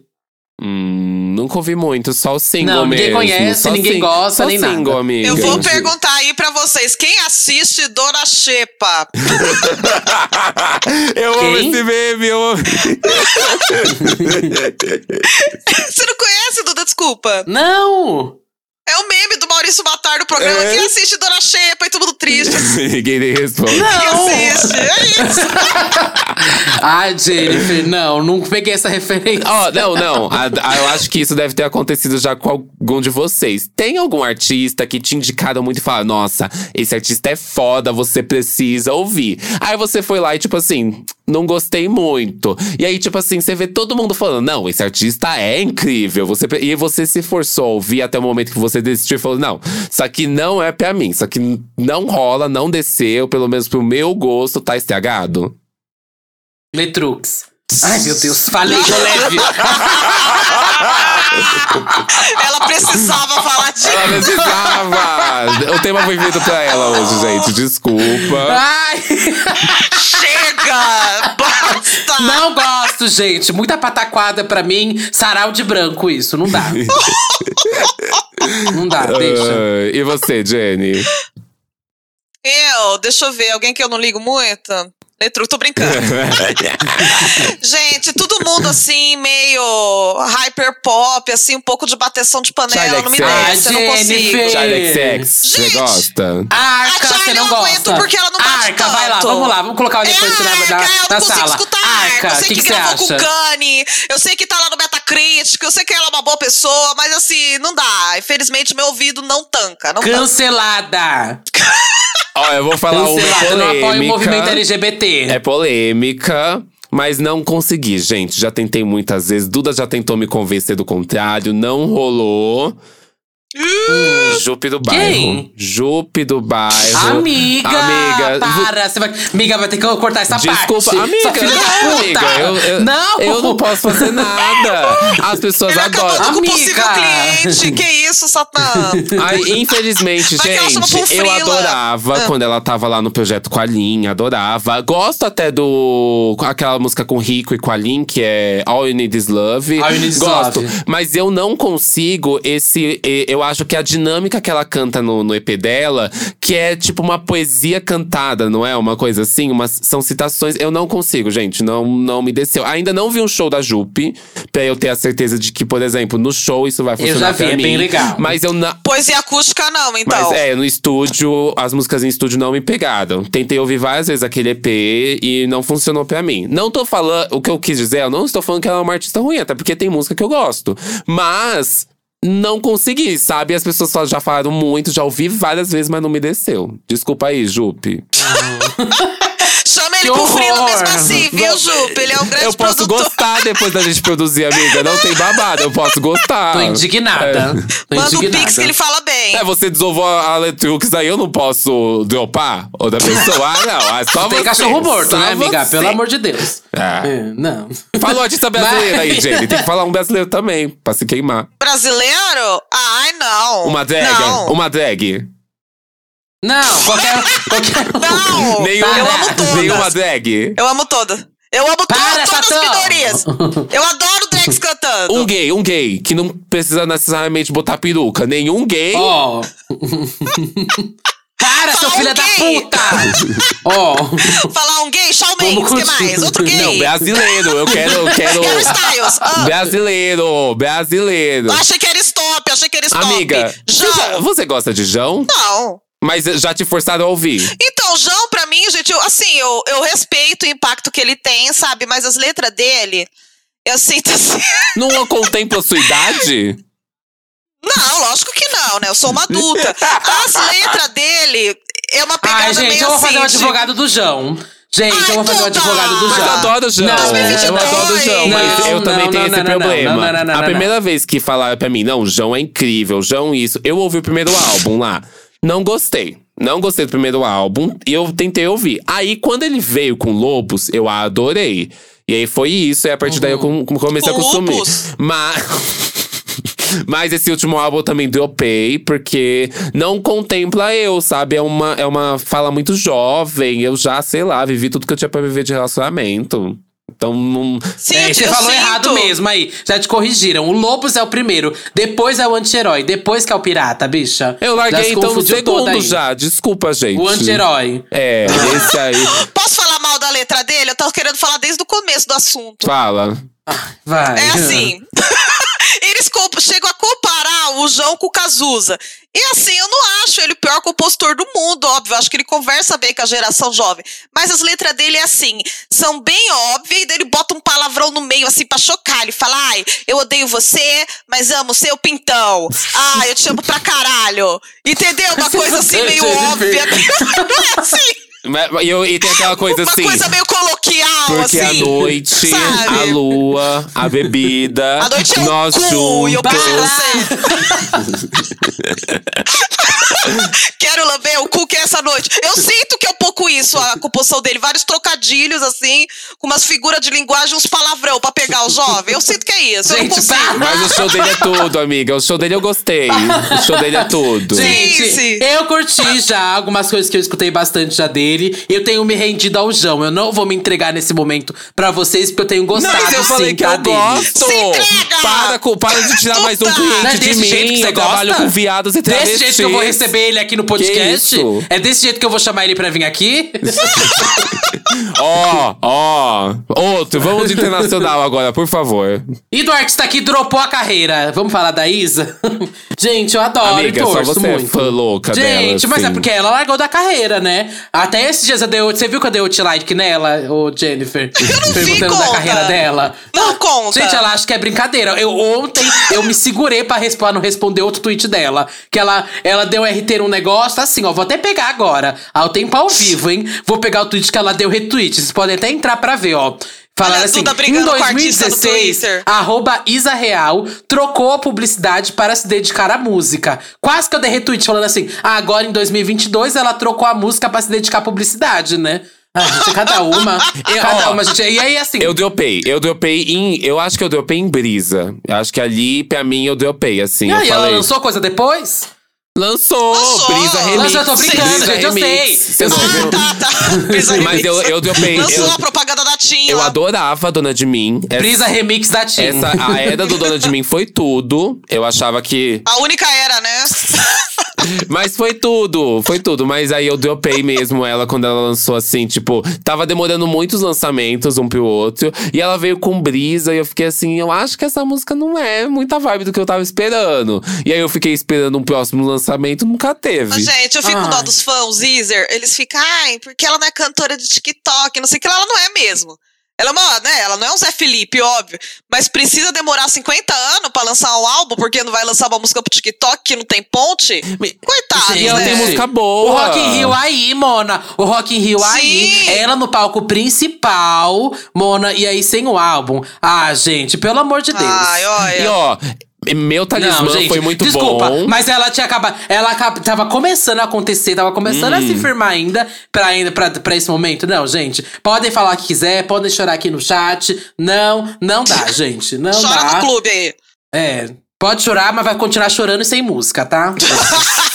Hum, nunca ouvi muito, só o single Não, ninguém mesmo. conhece, Só ninguém sing- gosta, só nem single, nada. amiga. Eu vou Entendi. perguntar aí pra vocês, quem assiste Dona Xepa? eu amo Quem? esse meme, eu amo. Você não conhece, Duda? Desculpa. Não! É o meme do Maurício Matar no programa. É. Quem assiste Dona Xepa e todo mundo triste. Ninguém nem responde. Quem Não! assiste? É isso. Ai, Jennifer, não, não peguei essa referência. Ó, não, não. A- a- eu acho que isso deve ter acontecido já com algum de vocês. Tem algum artista que te indicaram muito e fala: Nossa, esse artista é foda, você precisa ouvir. Aí você foi lá e, tipo assim, não gostei muito. E aí, tipo assim, você vê todo mundo falando: Não, esse artista é incrível. Você, e você se forçou a ouvir até o momento que você desistiu e falou: Não, isso aqui não é pra mim. Isso aqui não rola, não desceu, pelo menos pro meu gosto, tá estragado. Letrux. Ai, meu Deus, falei, tô leve. Ela precisava falar de. Ela precisava! o tema foi feito pra ela hoje, gente. Desculpa. Ai, Chega! Basta! não gosto, gente. Muita pataquada pra mim. Sarau de branco, isso. Não dá. Não dá, deixa. Ah, e você, Jenny? Eu, deixa eu ver, alguém que eu não ligo muito? Letru, tô brincando. Gente, todo mundo assim, meio hyper pop, assim, um pouco de bateção de panela. Não me Charlie desce, eu não consigo. Ah, Charlie você Gente. gosta? A Arca, Charlie você não eu não aguento gosta. porque ela não bate Arca, vai lá, tanto. vamos lá. Vamos colocar o É elefante na, Arca, na, eu não na consigo sala. escutar Arca, Eu sei que, que, que gravou com o acha? Kanye, eu sei que tá lá no Metacritic, eu sei que ela é uma boa pessoa, mas assim, não dá. Infelizmente, meu ouvido não tanca. Não tanca. Ó, eu vou falar uma Cancelada. Não apoia o movimento polêmica. LGBT. É polêmica. Mas não consegui, gente. Já tentei muitas vezes. Duda já tentou me convencer do contrário. Não rolou. Jupe do bairro. Quem? Jupe do bairro. Amiga, Amiga. para. Você vai, amiga, vai ter que cortar essa Desculpa, parte. amiga. Sua filha não, da puta. amiga. Eu, eu, não. eu não posso fazer nada. As pessoas Ele acabou adoram. com o Amiga. possível cliente. Que isso, Satã? Ai, infelizmente, gente, eu adorava Ah. quando ela tava lá no projeto com a Lin, adorava. Gosto até do. aquela música com o Rico e com a Lin, que é All You Need Is Love. All You Need Is Gosto. Love. Mas eu não consigo esse. Eu acho que a dinâmica que ela canta no, no EP dela, que é tipo uma poesia cantada, não é? Uma coisa assim, umas, são citações. Eu não consigo, gente. Não, não me desceu. Ainda não vi um show da Jupe, pra eu ter a certeza de que, por exemplo, no show isso vai funcionar já vi, pra é mim. bem legal. Mas eu não. Poesia acústica, não, então. Mas é, no estúdio, as músicas em estúdio não me pegaram. Tentei ouvir várias vezes aquele EP e não funcionou pra mim. Não tô falando. O que eu quis dizer, eu não estou falando que ela é uma artista ruim, até porque tem música que eu gosto. Mas. Não consegui, sabe? As pessoas já falaram muito, já ouvi várias vezes, mas não me desceu. Desculpa aí, Jupe. Chama ele pro frila mesmo assim, viu, Jupe? Ele é um grande eu posso produtor. gostar depois da gente produzir, amiga. Não tem babado, eu posso gostar. Tô indignada. Tô Manda um indignada. pix que ele fala bem. É, você desovou a Letrux aí, eu não posso dropar outra pessoa? Ah, não. É só Tem você, cachorro morto, só né, amiga? você. Pelo amor de Deus. Ah. É, não. Fala o artista brasileiro aí, Mas- Jenny. Tem que falar um brasileiro também, pra se queimar. Brasileiro? Ai, não. Uma drag, Não. uma drag. Não, qualquer. qualquer... Não. Nenhuma, Eu amo todas. nenhuma drag. Eu amo toda. Eu amo to- Para, todas as minorias. Eu adoro drags cantando. Um gay, um gay, que não precisa necessariamente botar peruca. Nenhum gay. Ó. Para, seu Fala filho um da puta! Ó. Falar um gay, Shawn Mendes, que mais? Outro gay. Não, brasileiro. Eu quero. Eu quero Harry Styles. Ah, brasileiro, brasileiro. eu achei que era stop, achei que era stop. Amiga, você, já- João. você gosta de João? Não. Mas já te forçaram a ouvir. Então, João, pra mim, gente, eu, assim, eu, eu respeito o impacto que ele tem, sabe? Mas as letras dele, eu sinto assim. Não contempla a sua idade? Não, lógico que não, né? Eu sou uma adulta. As letras dele é uma pegada Ai, gente, meio eu vou assim. fazer o de- advogado do João. Gente, Ai, eu vou fazer o Duda! advogado do Mas João. eu adoro o João. Não, eu adoro o João, mas Não, eu também não, tenho não, esse problema. não, não, não, a não, primeira vez que falaram pra mim, não, o João é incrível, João isso. Eu ouvi o primeiro álbum lá. Não gostei. Não gostei do primeiro álbum e eu tentei ouvir. Aí, quando ele veio com Lobos, eu a adorei. E aí foi isso, e a partir daí eu com- comecei a consumir. Lupus? Mas. Mas esse último álbum eu também dropei, porque não contempla eu, sabe? É uma, é uma fala muito jovem. Eu já, sei lá, vivi tudo que eu tinha pra viver de relacionamento. Então, não. Sim, É, eu- você eu falou sinto. errado mesmo aí. Já te corrigiram. O Lobos é o primeiro, depois é o anti-herói, depois que é o pirata, bicha. Eu larguei então no toda segundo já. Desculpa, gente. O anti-herói. É, esse aí. Posso falar mal da letra dele? Eu tava querendo falar desde o começo do assunto. Fala. Vai. É assim. Eles chegam a comparar o João com o Cazuza. E assim, eu não acho ele o pior compositor do mundo, óbvio. Eu acho que ele conversa bem com a geração jovem. Mas as letras dele é assim, são bem óbvias, e daí ele bota um palavrão no meio, assim, pra chocar. Ele fala, ai, eu odeio você, mas amo seu pintão. Ai, eu te amo pra caralho. Entendeu? Uma coisa assim, meio Jennifer. óbvia. Não é assim? E, eu- e tem aquela coisa Uma assim. coisa meio coloquial, Porque assim. a noite, sabe? a lua, a bebida, A noite é nós o cu, e eu juntos. quero você. quero lamber o cu que é essa noite. Eu sinto que é um pouco isso, a composição dele. Vários trocadilhos, assim, com umas figuras de linguagem, uns palavrão pra pegar o jovem. Eu sinto que é isso. eu não Gente, consigo. Mas o show dele é tudo, amiga. O show dele eu gostei. O show dele é tudo. Gente, sim. eu curti já algumas coisas que eu escutei bastante já dele. Eu tenho me rendido ao João. Eu não vou me entregar nesse momento pra vocês, porque eu tenho gostado Mas eu falei sim, que tá, eu dele. gosto. Se entrega! Para, com- para de tirar mais um Puta! Não é cliente de desse jeito que mim. você Eu trabalho gosta? com viados e Desse travestis. jeito que eu vou receber ele aqui no podcast? isso? É desse jeito que eu vou chamar ele pra vir aqui? Ó, ó. Outro, vamos internacional agora, por favor. E do artista que dropou a carreira. Vamos falar da Isa? Gente, eu adoro Amiga, e só torço você é muito. fã louca Gente, dela, mas é assim. porque ela largou da carreira, né? Até esses dias eu dei. Você viu que eu dei o like nela, ô Jennifer? Eu não vi, Perguntando da conta. carreira dela. Não conta. Gente, ela acha que é brincadeira. Eu ontem eu me segurei pra, res- pra não responder outro tweet dela. Que ela, ela deu RT num negócio, assim, ó. Vou até pegar agora. Ao tempo ao vivo, hein? Vou pegar o tweet que ela deu retweet. Vocês podem até entrar pra ver, ó. Falaram assim, Duda em brigando com a artista no 2016, Twitter. arroba Isa Real trocou a publicidade para se dedicar à música. Quase que eu dei retweet falando assim, ah, agora em 2022 ela trocou a música para se dedicar à publicidade, né? Ah, gente, cada uma. cada ó, uma, gente. E aí, assim. Eu dropei, eu dropei em. Eu acho que eu dropei em brisa. Eu acho que ali, pra mim, eu dropei, assim. e eu aí, ela falei. lançou coisa depois? Lançou! Lançou! Brisa Remix. Lançou, eu tô brincando, Brisa gente, eu Remix. sei. Você não viu? Ah, tá, tá. Brisa Mas eu, eu dropei. Lançou Eu, a propaganda da Tinha. eu lá. adorava a Dona de Mim. Essa- Brisa Remix da Tim. Essa, a era do Dona de Mim foi tudo. Eu achava que. A única era, né? Mas foi tudo, foi tudo. Mas aí eu dropei mesmo ela quando ela lançou assim, tipo, tava demorando muitos lançamentos um pro outro. E ela veio com brisa e eu fiquei assim, eu acho que essa música não é muita vibe do que eu tava esperando. E aí eu fiquei esperando um próximo lançamento, nunca teve. Mas, gente, eu fico com dó dos fãs, Easer. Eles ficam, ai, porque ela não é cantora de TikTok, não sei o que. Ela não é mesmo. Ela é uma, né? Ela não é um Zé Felipe, óbvio. Mas precisa demorar 50 anos pra lançar um álbum, porque não vai lançar uma música pro TikTok que não tem ponte? Coitado, Gente, E ela né? tem música boa. O Rock in Rio aí, Mona. O Rock in Rio aí. Sim. Ela no palco principal, Mona. E aí sem o álbum. Ah, gente, pelo amor de Deus. Ai, olha. E ó, meu talismã Não, gente, foi muito desculpa, bom. mas ela tinha acabado. Ela tava começando a acontecer, tava começando a Hum. se firmar ainda pra, ainda pra, pra esse momento. Não, gente. Podem falar o que quiser, podem chorar aqui no chat. Não, não dá, gente. Não Chora dá. no clube aí. É. Pode chorar, mas vai continuar chorando sem música, tá?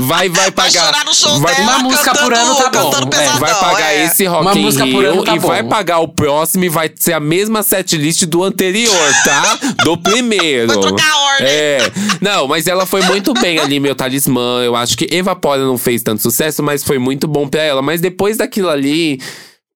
Vai, vai Vai pagar. chorar no show vai, dela, uma música por cantando- ano tá bom. É, Vai pagar é. esse Rock Uma in música Rio por ano tá e bom. vai pagar o próximo e vai ser a mesma setlist do anterior, tá? Do primeiro. Vai trocar a ordem. É. Não, mas ela foi muito bem ali, meu talismã. Eu acho que Evapora não fez tanto sucesso, mas foi muito bom pra ela. Mas depois daquilo ali,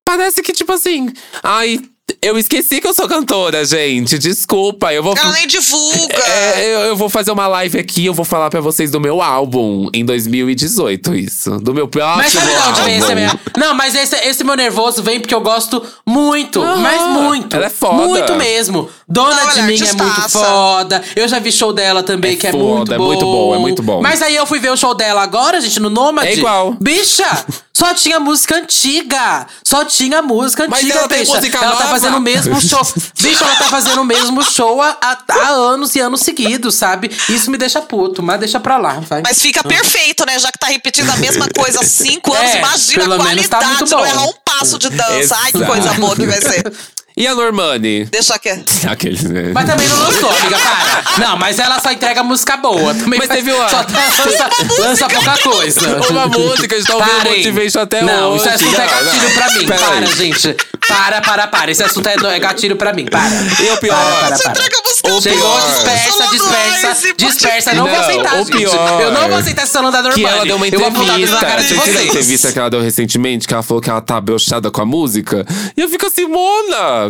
parece que, tipo assim, ai. Eu esqueci que eu sou cantora, gente. Desculpa, eu vou. Ela nem divulga. É, eu, eu vou fazer uma live aqui, eu vou falar pra vocês do meu álbum em 2018, isso. Do meu próximo Mas sabe álbum. vem esse meu. Não, mas esse, esse meu nervoso vem porque eu gosto muito. Aham, mas muito. ela é foda. Muito mesmo. Dona Não, de ela é mim é muito foda. Eu já vi show dela também, É que é foda, muito é bom. muito bom, é muito bom. Mas aí eu fui ver o show dela agora, gente, no Nômade. É igual. Bicha! Só tinha música antiga. Só tinha música Mas antiga, ela tem bicha. música ela tá nova. Fazendo o mesmo show. Bicha, ela tá fazendo o mesmo show há, há- anos e anos seguidos, sabe? Isso me deixa puto, mas deixa pra lá, vai. Mas fica perfeito, né? Já que tá repetindo a mesma coisa há cinco anos, É, imagina pelo a menos tá qualidade, muito não errar um passo de dança. Ai, que Exato. coisa boa que vai ser. E a Normani? Deixa que. Aqueles, né? Mas também não lançou, amiga, para. Não, mas ela só entrega música boa. Também Mas faz- teve uma- Só lança, lança pouca coisa. Uma música, a gente tá ouvindo Parem. Motivation até não, hoje. esse assunto é Não, gatilho não. pra mim. Pera para, aí. gente. Para, para, para. Esse assunto é, é gatilho pra mim. Para. E o pior? Para, para, Você para. O Chegou, pior. dispersa, dispersa, dispersa. Não, vou Não, aceitar, o gente. pior. Eu não vou aceitar esse salão da Normani. Que ela deu uma Eu vou entrevista. na cara de vocês. entrevista que ela deu recentemente? Que ela falou que ela tá broxada com a música? E eu fico assim, Mona!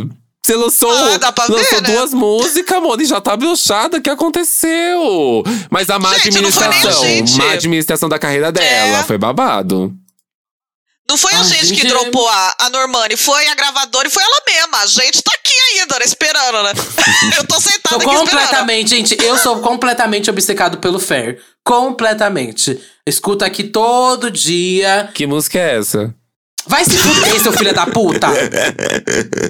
Você lançou, Ah, dá pra ver, lançou né? duas músicas, mano, e já tá broxada. O que aconteceu? Mas a má Gente, não foi nem a administração, gente. má administração da carreira dela, É. foi babado. Não foi a Ah, gente que gente, dropou a, a Normani, foi a gravadora e foi ela mesma. A gente tá aqui ainda, né, esperando, né? eu tô sentada Sou aqui esperando. completamente, gente, eu sou completamente obcecado pelo Fair. Completamente. Escuto aqui todo dia. Que música é essa? Vai se fuder, seu filho da puta!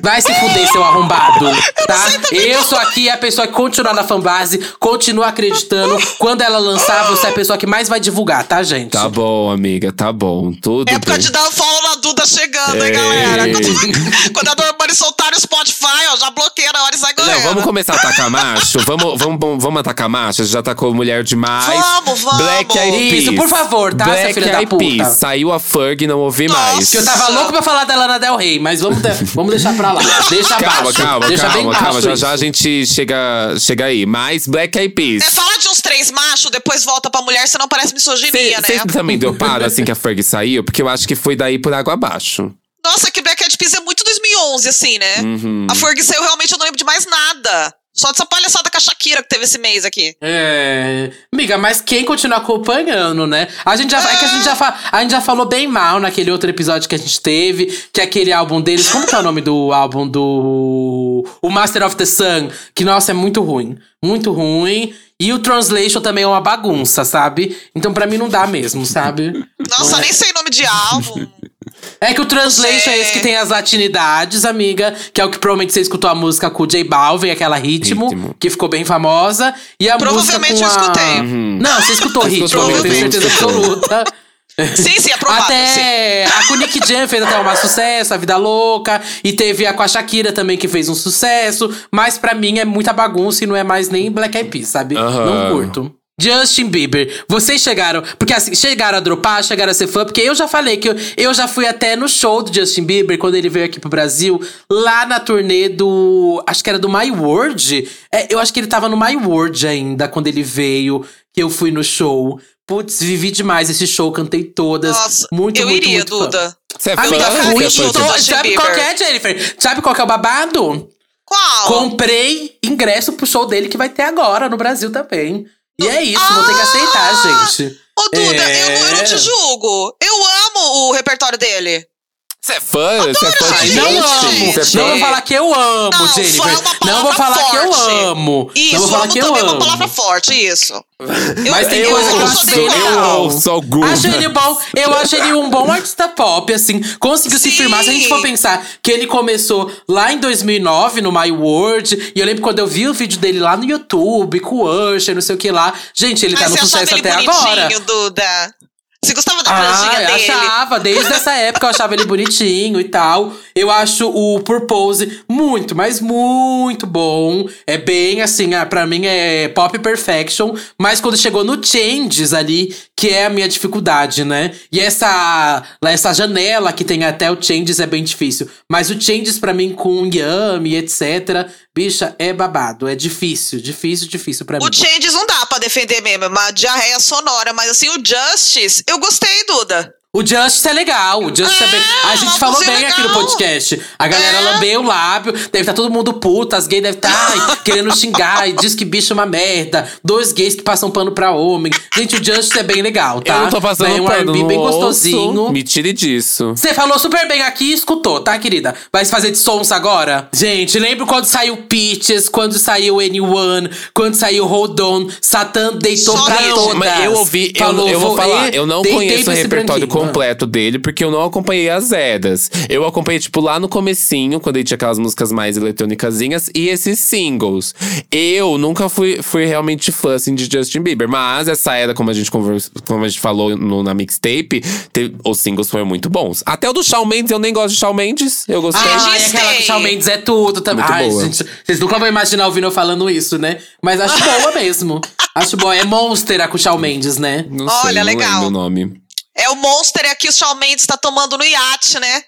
Vai se fuder, seu arrombado, tá? Eu sou aqui a pessoa que continua na fanbase, continua acreditando. Quando ela lançar, você é a pessoa que mais vai divulgar, tá, gente? Tá bom, amiga, tá bom. Tudo Época bem. de dar um follow na Duda chegando, Ei. hein, galera? Quando, quando a Normani soltar no Spotify, ó, já bloqueia na hora e sai Não, vamos começar a atacar macho? vamos, vamos, vamos, vamos atacar macho? Já atacou mulher demais. Vamos, vamos. Black Eyed Peas. Isso, por favor, tá, Black seu filho da Eyed puta? Peas. Saiu a Ferg, não ouvi Nossa. mais. Que eu tava louco pra falar da Lana Del Rey, mas vamos, de- vamos deixar pra lá. Deixa Calma, abaixo. calma, Deixa bem calma, baixo calma. Já já a gente chega, chega aí. Mas Black Eyed Peas. É, fala de uns três machos, depois volta pra mulher, senão parece misoginia, Vocês né? também deu para assim que a Ferg saiu? Porque eu acho que foi daí por água abaixo. Nossa, que Black Eyed Peas é muito 2011, assim, né? Uhum. A Ferg saiu, realmente, eu não lembro de mais nada. Só dessa palhaçada com a Shakira que teve esse mês aqui. É. Amiga, mas quem continua acompanhando, né? A gente já, é que a gente já, fa- a gente já falou bem mal naquele outro episódio que a gente teve, que é aquele álbum deles. Como que é o nome do álbum do. O Master of the Sun? Que, nossa, é muito ruim. Muito ruim. E o Translation também é uma bagunça, sabe? Então pra mim não dá mesmo, sabe? Nossa, nem sei nome de álbum. É que o Translation é esse que tem as latinidades, amiga. Que é o que provavelmente você escutou a música com o J Balvin, aquela ritmo, Ritmo. que ficou bem famosa. E a música Provavelmente com eu a... escutei. Não, você escutou ritmo, eu tenho certeza absoluta. Sim, sim, aprovado. sim. Até a com Nick Jam fez até um sucesso, a Vida Louca. E teve a com a Shakira também, que fez um sucesso. Mas pra mim é muita bagunça e não é mais nem Black Eyed Peas, sabe? Aham. Não curto. Justin Bieber, vocês chegaram. Porque assim, chegaram a dropar, chegaram a ser fã, porque eu já falei que eu, eu já fui até no show do Justin Bieber quando ele veio aqui pro Brasil, lá na turnê do. Acho que era do My World. É, eu acho que ele tava no My World ainda quando ele veio, que eu fui no show. Putz, vivi demais esse show, cantei todas. Nossa, muito, eu muito, iria, muito. Duda. Você é Amiga, fã? fui Você é fã tô, Justin sabe qual é, Jennifer? Sabe qual que é o babado? Qual? Comprei ingresso pro show dele que vai ter agora no Brasil também. E é isso, vou ter que aceitar, Ah! gente. Ô, Duda, É. eu, eu não te julgo. Eu amo o repertório dele. Você é fã? Você é fã de Não gente, amo. Você é gente. Não vou falar que eu amo, Não, é Jennifer. uma Não vou falar que eu forte. amo. Isso, não vou falar amo que eu também é amo. uma palavra forte, isso. Eu, Mas tem eu, coisa que eu acho bem legal. Eu. Acho ele bom. Eu acho ele um bom artista pop, assim. Conseguiu se Sim. firmar. Se a gente for pensar que ele começou lá em 2009 no My World. E eu lembro quando eu vi o vídeo dele lá no YouTube, com o Usher, não sei o que lá. Gente, ele tá Mas no sucesso até bonitinho, agora. Duda? Você gostava da Ah, franjinha eu dele? achava, desde essa época eu achava ele bonitinho e tal. Eu acho o Purpose muito, mas muito bom. É bem assim, ah, pra mim é pop perfection. Mas quando chegou no Changes ali, que é a minha dificuldade, né? E essa, essa janela que tem até o Changes é bem difícil. Mas o Changes pra mim com Yami, etc. Bicha, é babado. É difícil, difícil, difícil pra mim. O Changes não dá pra defender mesmo, é uma diarreia sonora. Mas assim, o Justice, eu gostei, Duda. O Justice é legal, o Justice é, É, bem. A gente falou música bem aqui no legal. podcast. A galera É. lambeu o lábio, deve estar todo mundo puto, as gays devem estar querendo xingar e diz que bicho é uma merda. Dois gays que passam pano pra homem. Gente, o Justice é bem legal, tá? Eu não tô passando é um pano, R&B bem ouço. gostosinho. Me tire disso. Você falou super bem aqui e escutou, tá, querida? Vai se fazer de sons agora? Gente, lembro quando saiu Peaches, quando saiu Anyone, quando saiu Hold On, Satan deitou Só pra isso. todas. Mas eu ouvi, eu- Falou, eu, vou vou- falar, eu não conheço o repertório. Completo dele, porque eu não acompanhei as eras. Eu acompanhei, tipo, lá no comecinho, quando ele tinha aquelas músicas mais eletrônicasinhas, e esses singles. Eu nunca fui, fui realmente fã, assim, de Justin Bieber. Mas essa era, como a gente, conversa, como a gente falou no- na mixtape, te- os singles foram muito bons. Até o do Shawn Mendes, eu nem gosto de Shawn Mendes. Eu gostei. Ah, Ai, Gostei. aquela que Shawn Mendes é tudo também. Muito Ai, boa. gente, vocês nunca vão imaginar ouvindo eu falando isso, né? Mas acho boa mesmo. Acho boa. É Monster a com Shawn Mendes, né? não sei, Olha, não legal. o nome. É o Monster aqui, o Shawn Mendes tá tomando no iate, né?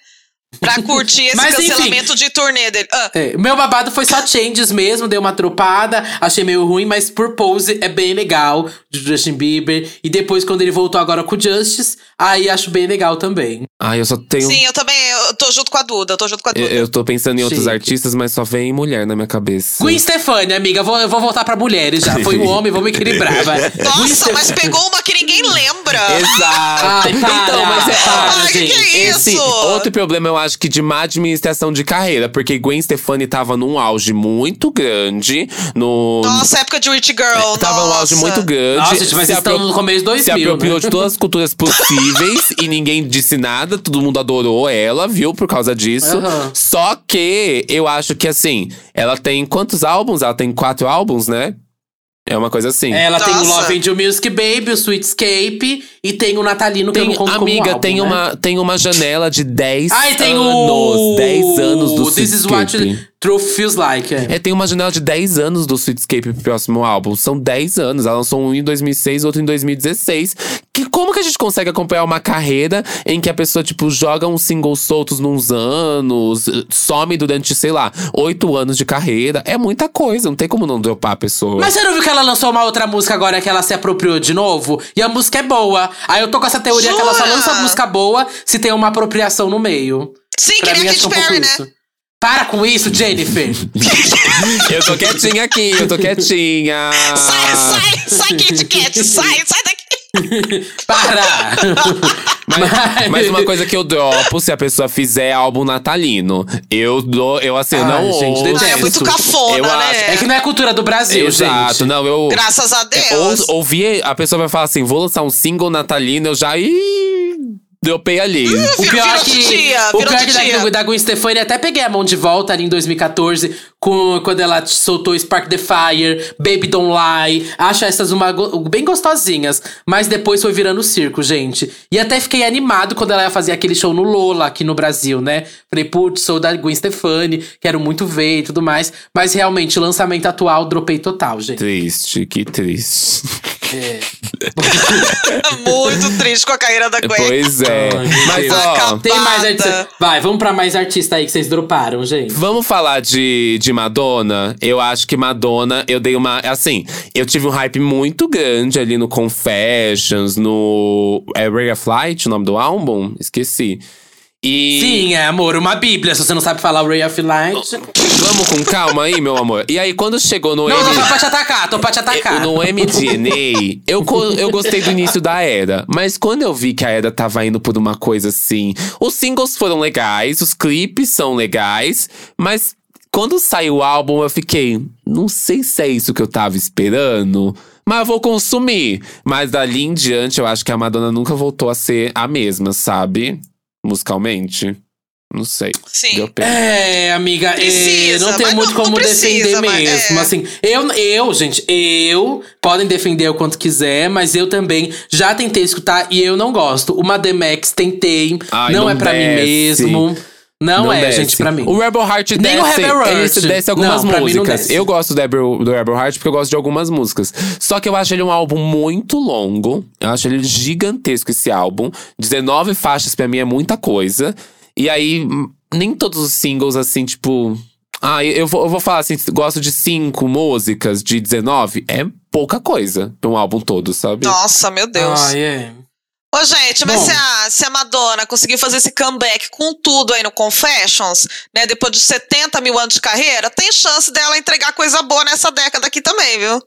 Pra curtir esse Mas, enfim. cancelamento de turnê dele. Ah, É, meu babado foi só Changes mesmo, deu uma tropada, achei meio ruim, mas Purpose é bem legal, de Justin Bieber. E depois, quando ele voltou agora com o Justice, aí acho bem legal também. Ai, eu só tenho. Sim, eu também. Eu, tô junto com a Duda, eu tô junto com a Duda. Eu, eu tô pensando em outros Chique. artistas, mas só vem mulher na minha cabeça. Gwen Stefani, amiga. Vou, eu vou voltar pra mulheres já. Foi um homem, vamos equilibrar. Vai. Nossa, mas pegou uma que ninguém lembra. Exato. Ai, para, então, mas é. para, Ai, que que gente. é Esse isso? outro problema eu acho que de má administração de carreira, porque Gwen Stefani tava num auge muito grande no Nossa, época de Rich Girl. Tava num auge muito grande. Nossa, gente, mas Se estamos apro- no começo de 2000, Se apropriou né? de todas as culturas possíveis e ninguém disse nada. Todo mundo adorou ela, viu? Por causa disso. Aham. Só que eu acho que assim, ela tem quantos álbuns? Ela tem quatro álbuns, né? É uma coisa assim. Ela tem o Nossa. Love and You Music Baby, o Sweetscape e tem o Natalino que eu Tem, não conto amiga, como álbum, tem, né? uma, tem uma janela de 10 Ah, e tem anos. o… 10 anos do This is what Truth Feels Like. É. É, tem uma janela de 10 anos do Sweetscape pro próximo álbum. São 10 anos. Ela lançou um em 2006, outro em 2016. Que, como que a gente consegue acompanhar uma carreira em que a pessoa, tipo, joga uns singles soltos nos anos, some durante, sei lá, 8 anos de carreira? É muita coisa, não tem como não dropar a pessoa. Mas você não viu que ela lançou uma outra música agora que ela se apropriou de novo? E a música é boa. Aí eu tô com essa teoria que ela só Jura? lança música boa se tem uma apropriação no meio. Sim, que Pra nem mim a que Katy é um pouco Perry, né? isso. Para com isso, Jennifer. eu tô quietinha aqui, eu tô quietinha. Sai, sai, sai, Kit Kat, sai, sai daqui. Para! Mas, mas uma coisa que eu dropo se a pessoa fizer álbum natalino. Eu dou, eu assim, Ai, não gente, ouço. Ah, é muito cafona, Eu né? acho- É que não é cultura do Brasil, Exato, gente. não, eu. Graças a Deus. Ou, ouvir, a pessoa vai falar assim: vou lançar um single natalino, eu já. Ih, dropei ali. O pior Virou é que, titia, o pior é que da, da Gwen Stefani, até peguei a mão de volta ali em 2014, com, quando ela soltou Spark the Fire, Baby Don't Lie. Acho essas uma, bem gostosinhas. Mas depois foi virando circo, gente. E até fiquei animado quando ela ia fazer aquele show no Lola, aqui no Brasil, né? Falei, putz, sou da Gwen Stefani, quero muito ver e tudo mais. Mas realmente, o lançamento atual, dropei total, gente. Triste, que triste. Muito triste com a carreira da Gwen. pois é. Mas ó. Tem mais artista. Vai, vamos pra mais artista aí que vocês droparam, gente. Vamos falar de, de Madonna? Eu acho que Madonna, eu dei uma. Assim, eu tive um hype muito grande ali no Confessions, no. É Ray of Light o nome do álbum? Esqueci. E. Sim, é, amor, uma bíblia. Se você não sabe falar o Ray of Light. Vamos com calma aí, meu amor. E aí, quando chegou no Não, M- não, tô pra te atacar, tô pra te atacar. No MDNA, eu, eu gostei do início da era. Mas quando eu vi que a era tava indo por uma coisa assim. Os singles foram legais, os clipes são legais, mas quando saiu o álbum eu fiquei. Não sei se é isso que eu tava esperando. Mas eu vou consumir. Mas dali em diante, eu acho que a Madonna nunca voltou a ser a mesma, sabe? Musicalmente. Não sei. Sim. Deu pena. É, amiga, é, Precisa, não tem muito não- não como precisa, defender mas mesmo. é. Assim, eu, eu, gente, eu podem defender o quanto quiser, mas eu também já tentei escutar e eu não gosto. Uma Max tentei, Ai, não, não é pra mim mesmo. Não, é, desce. gente, pra mim. O Rebel Heart Nem o desce. Rebel Heart. Ele desce algumas Não, não músicas. desce. Eu gosto do Rebel, do Rebel Heart porque eu gosto de algumas músicas. Só que eu acho ele um álbum muito longo. Eu acho ele gigantesco esse álbum. 19 faixas pra mim é muita coisa. E aí, hum, nem todos os singles, assim, tipo. Ah, eu vou, eu vou falar assim, gosto de cinco músicas de 19. É pouca coisa pra um álbum todo, sabe? Nossa, meu Deus. Ai, é. Ô, gente, mas Bom. se a, se a Madonna conseguir fazer esse comeback com tudo aí no Confessions, né? Depois de 70 mil anos de carreira, tem chance dela entregar coisa boa nessa década aqui também, viu?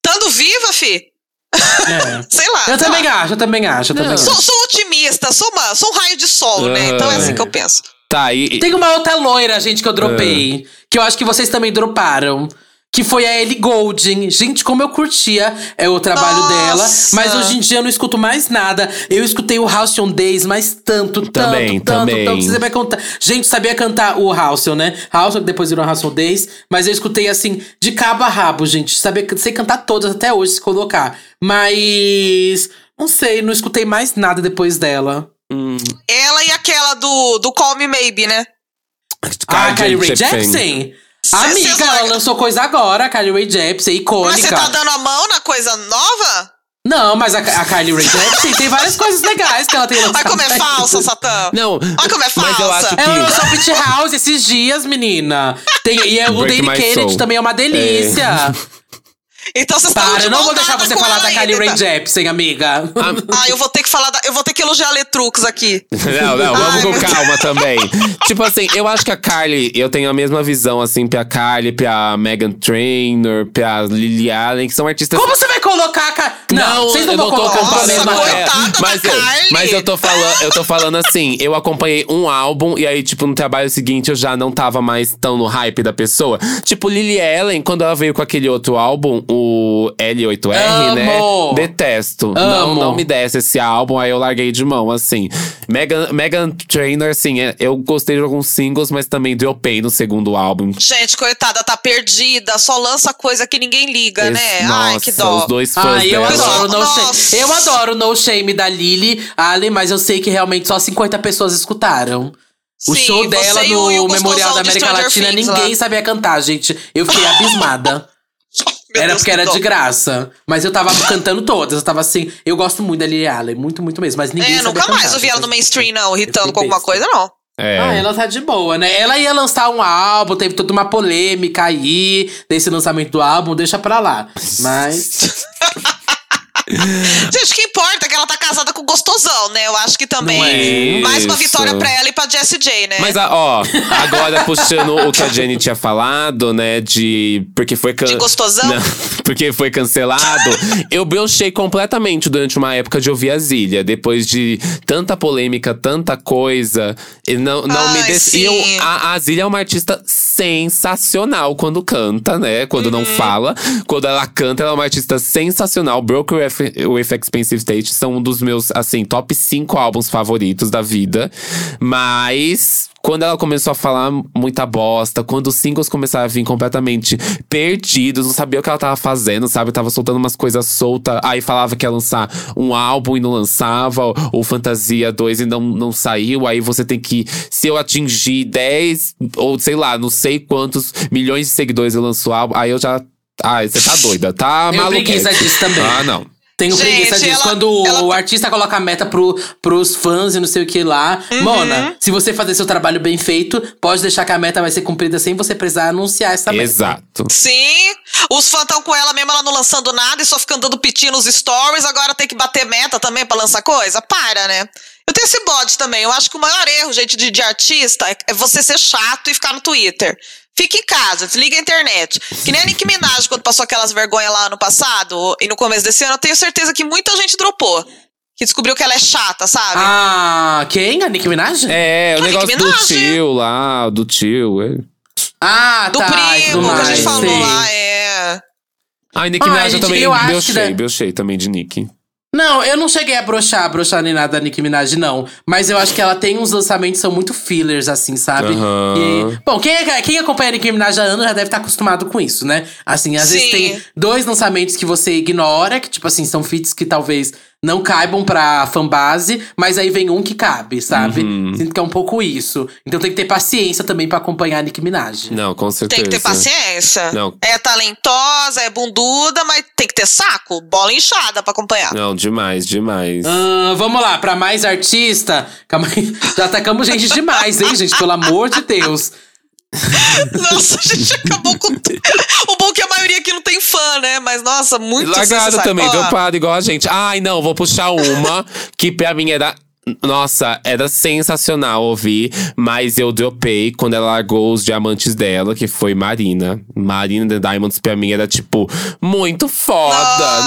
Tando viva, fi. é. Sei lá. Eu sei também lá. acho, eu também acho, eu também. Sou, sou otimista, sou, uma, sou um raio de sol, né? Então é assim que eu penso. Tá, e. Tem uma outra loira, gente, que eu dropei. Que eu acho que vocês também droparam. Que foi a Ellie Goulding. Gente, como eu curtia é o trabalho Nossa! dela. Mas hoje em dia eu não escuto mais nada. Eu escutei o House on Days, mas tanto, tanto, Também, tanto, também. tanto. Você vai contar. Gente, sabia cantar o House, né? House, que depois virou House on Days. Mas eu escutei assim, de cabo a rabo, gente. Sabia, sei cantar todas até hoje, se colocar. Mas. Não sei, não escutei mais nada depois dela. Hum, Ela e aquela do, do Call Me Maybe, né? Ah, Carly Rae Jepsen. Amiga, ela lançou coisa agora, a Carly Rae Jepsen, icônica. Mas você tá dando a mão na coisa nova? Não, mas a, a Carly Rae Jepsen tem várias coisas legais que ela tem lançado. Olha como é falsa, Satã. Não, Olha como é mas eu falsa. acho que. Ela lançou Pit House esses dias, menina. Tem, e é, o Break Danny My Kennedy Soul. também é uma delícia. Então vocês estão Para, de eu não vou deixar você falar da Kylie Rae. Jepsen, amiga. Ah, eu vou ter que falar da, eu vou ter que elogiar a Letrux aqui. Não, não, vamos Ai, com calma também. tipo assim, eu acho que a Carly, eu tenho a mesma visão, assim, pra Carly, pra Megan Trainor, pra Lily Allen, que são artistas. Como você vai colocar a Kylie? Não, vocês não eu vão tô colocar Nossa, a mesma mas, eu, Kylie. mas eu tô falando, eu tô falando assim, eu acompanhei um álbum e aí, tipo, no trabalho seguinte eu já não tava mais tão no hype da pessoa. Tipo, Lily Allen, quando ela veio com aquele outro álbum, o L8R, Amo. né? Detesto. Não, Amo. não me desce esse álbum, aí eu larguei de mão, assim. Megan, Megan Trainor, assim, é- eu gostei de alguns singles, mas também dropei no segundo álbum. Gente, coitada, tá perdida, só lança coisa que ninguém liga, né? Esse- Ai, Nossa, que dó. os dois fãs Ai, eu dela. adoro, no Nossa. shame. eu adoro o No Shame da Lily Allen, mas eu sei que realmente só 50 pessoas escutaram. O Sim, show dela no Memorial da América Latina, Things ninguém lá. sabia cantar, gente. Eu fiquei abismada. Meu era Deus, porque que era dó. de graça. Mas eu tava cantando todas. Eu tava assim. Eu gosto muito da Lily Allen, muito, muito mesmo. Mas ninguém É, sabia nunca cantar, mais eu vi ela no gente. mainstream, não, irritando com alguma coisa, não. É. Ah, ela tá de boa, né? Ela ia lançar um álbum, teve toda uma polêmica aí desse lançamento do álbum, deixa pra lá. Mas. Gente, o que importa é que ela tá casada com o gostosão, né? Eu acho que também. É Mais uma vitória pra ela e pra Jessie J, né? Mas, ah, ó, agora puxando o que a Jenny tinha falado, né, de. Porque foi. Can... De gostosão? Não, porque foi cancelado. eu brochei completamente durante uma época de ouvir a Zília. Depois de tanta polêmica, tanta coisa. E não, não me Ai, des... e eu, a, a é uma artista sensacional quando canta, né? Quando não Uhum. fala. Quando ela canta, ela é uma artista sensacional. Broken with, with Expensive State são um dos meus, assim, top 5 álbuns favoritos da vida. Mas quando ela começou a falar muita bosta, quando os singles começaram a vir completamente perdidos, não sabia o que ela tava fazendo, sabe? Tava soltando umas coisas soltas, aí falava que ia lançar um álbum e não lançava, ou, ou Fantasia 2 e não, não saiu, aí você tem que, se eu atingir 10, ou sei lá, não sei quantos milhões de seguidores eu lanço o álbum, aí eu já. Ai, você tá doida, tá maluco. preguiça disso também. Ah, não. Tenho Gente, preguiça disso. ela- Quando ela- o artista coloca a meta pro, pros fãs e não sei o que lá. Uhum. Mona, se você fazer seu trabalho bem feito, pode deixar que a meta vai ser cumprida sem você precisar anunciar essa meta. Exato. Sim, os fãs estão com ela mesmo, ela não lançando nada e só ficando dando piti nos stories, agora tem que bater meta também pra lançar coisa? Para, né? Eu tenho esse bode também. Eu acho que o maior erro, gente, de, de artista é- é você ser chato e ficar no Twitter. Fica em casa, desliga a internet. Que nem a Nicki Minaj, quando passou aquelas vergonhas lá ano passado e no começo desse ano, eu tenho certeza que muita gente dropou. Que descobriu que ela é chata, sabe? Ah, quem? A Nicki Minaj? É, o Nicki negócio do tio lá, do tio. É. Ah, Do tá. e primo, tudo que a mais, gente falou sei. lá, é. Ai, Nicki Minaj eu também eu acho que brochei, dá- brochei também de Nicki. Não, eu não cheguei a broxar, broxar nem nada da Nicki Minaj, não. Mas eu acho que ela tem uns lançamentos que são muito fillers, assim, sabe? Aham. E- bom, quem, é- quem acompanha a Nicki Minaj há anos já deve estar acostumado com isso, né? Assim, às vezes Sim. tem dois lançamentos que você ignora, que, tipo assim, são feats que talvez não caibam pra fanbase, mas aí vem um que cabe, sabe? Uhum. Sinto que é um pouco isso. Então tem que ter paciência também pra acompanhar a Nicki Minaj. Não, com certeza. Tem que ter paciência. Não. É talentosa, é bunduda, mas tem que ter saco, bola inchada pra acompanhar. Não, demais, demais. Ah, vamos lá, pra mais artista. Calma aí. Já atacamos gente demais, hein, gente? Pelo amor de Deus. Nossa, a gente acabou com. o bom é que a maioria aqui não tem fã, né? Mas, nossa, muito Largado também, parado igual a gente. Ai, não, vou puxar uma que pra mim era. Nossa, era sensacional ouvir, mas eu dropei quando ela largou os diamantes dela, que foi Marina. Marina The Diamonds pra mim era, tipo, muito foda.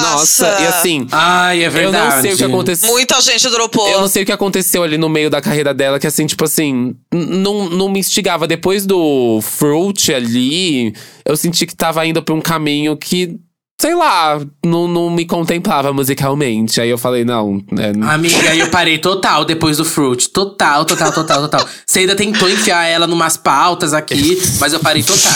Nossa, Nossa. e assim. Ai, é Eu verdade. não sei o que aconteceu. Muita gente dropou. Eu não sei o que aconteceu ali no meio da carreira dela, que assim, tipo assim, não, não me instigava. Depois do Fruit ali, eu senti que tava indo pra um caminho que, sei lá, não, não me contemplava musicalmente. Aí eu falei, não, é, Amiga, eu parei total depois do Fruit. Total, total, total, total. Você ainda tentou enfiar ela numas pautas aqui, mas eu parei total.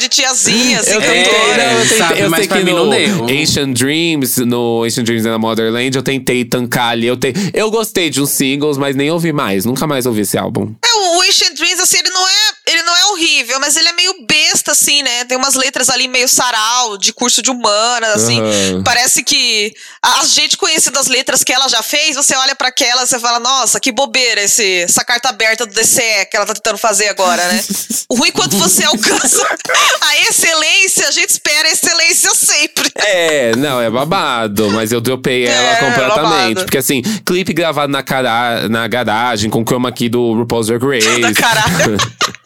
De tiazinha, assim, Eu É, tentei, não, eu, tentei, sabe, eu mas sei pra que mim no não deu. Ancient Dreams, no Ancient Dreams and Motherland, eu tentei tancar ali. Eu, te, eu gostei de uns singles, mas nem ouvi mais. Nunca mais ouvi esse álbum. É, o and Dreams, assim, ele não é. ele não é horrível, mas ele é meio besta, assim, né? Tem umas letras ali meio sarau, de curso de humanas, assim. Aham. Parece que a gente conhecendo as letras que ela já fez, você olha pra aquela e você fala, nossa, que bobeira esse, essa carta aberta do DCE que ela tá tentando fazer agora, né? o ruim quando você alcança a excelência, a gente espera a excelência sempre. É, não, é babado, mas eu dropei ela É, completamente. babado. Porque assim, clipe gravado na, cara, na garagem, com chroma key do RuPaul's Drag Race. Caralho.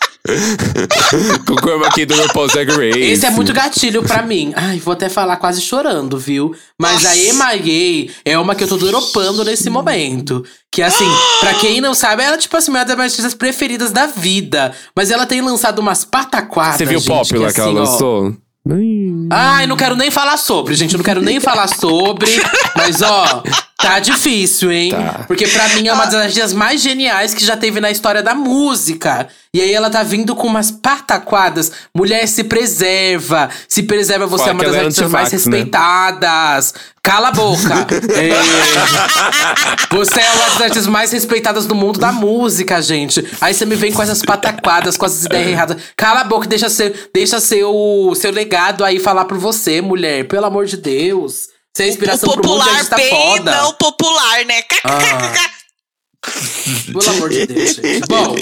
com chroma key do RuPaul's Drag Race. Esse é muito gatilho pra mim. Ai, vou até falar quase chorando, viu? Mas a. Emma Gay é uma que eu tô dropando nesse momento. Que assim, pra quem não sabe, ela, tipo assim, uma das minhas artistas preferidas da vida. Mas ela tem lançado umas pataquadas. Você viu o Popular que, que, ela assim, lançou? Ai, não quero nem falar sobre, gente. Eu não quero nem falar sobre. Mas, ó, tá difícil, hein? Tá. Porque pra mim é uma das artistas mais geniais que já teve na história da música. E aí ela tá vindo com umas pataquadas. Mulher, se preserva. Se preserva, você é uma das é artistas mais né? respeitadas. Cala a boca. É. Você é uma das artistas mais respeitadas do mundo da música, gente. Aí você me vem com essas pataquadas, com essas ideias erradas. Cala a boca e deixa ser, deixa seu, seu legado aí falar por você, mulher. Pelo amor de Deus. É inspiração o pro mundo, popular artista bem foda. não popular, né? Ah. Pelo amor de Deus, gente. Bom,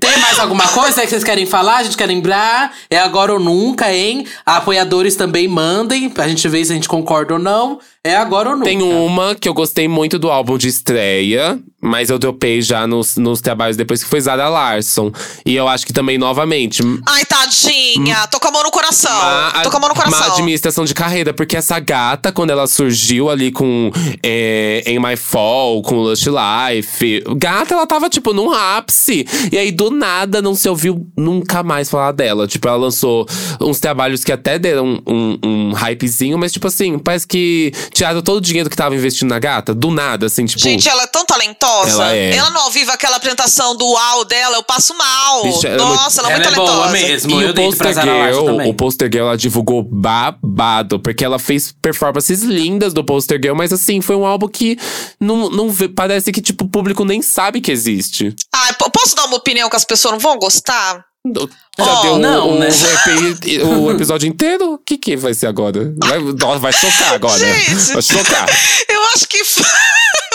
tem mais alguma coisa que vocês querem falar? A gente quer lembrar? É agora ou nunca, hein? Apoiadores também mandem, pra gente ver se a gente concorda ou não. É agora ou nunca. Tem uma que eu gostei muito do álbum de estreia, mas eu dropei já nos, nos trabalhos depois que foi Zara Larson. E eu acho que também, novamente, Ai, tadinha. Tô com a mão no coração. Uma, Tô com a mão no uma coração. administração de carreira, porque essa gata, quando ela surgiu ali com é, Em My Fall, com Lush Life, gata, ela tava, tipo, num ápice. E aí, do nada, não se ouviu nunca mais falar dela. Tipo, ela lançou uns trabalhos que até deram um, um hypezinho, mas, tipo assim, parece que tiraram todo o dinheiro que tava investindo na gata, do nada, assim, tipo. Gente, ela é tão talentosa. Ela é. Ela no ao vivo, aquela apresentação do UAU dela, eu passo mal. Bicho, ela é Nossa, ela é Ela muito é boa talentosa. mesmo. E eu o Poster Girl, também. o Poster Girl, ela divulgou babado, porque ela fez performances lindas do Poster Girl, mas assim, foi um álbum que não, não vê- parece que, tipo, o público nem sabe que existe. Po- posso dar uma opinião que as pessoas não vão gostar? Já Oh, deu não, o, né? EP o episódio inteiro? O que que vai ser agora? Vai, vai chocar agora. Gente. Vai chocar. Eu acho que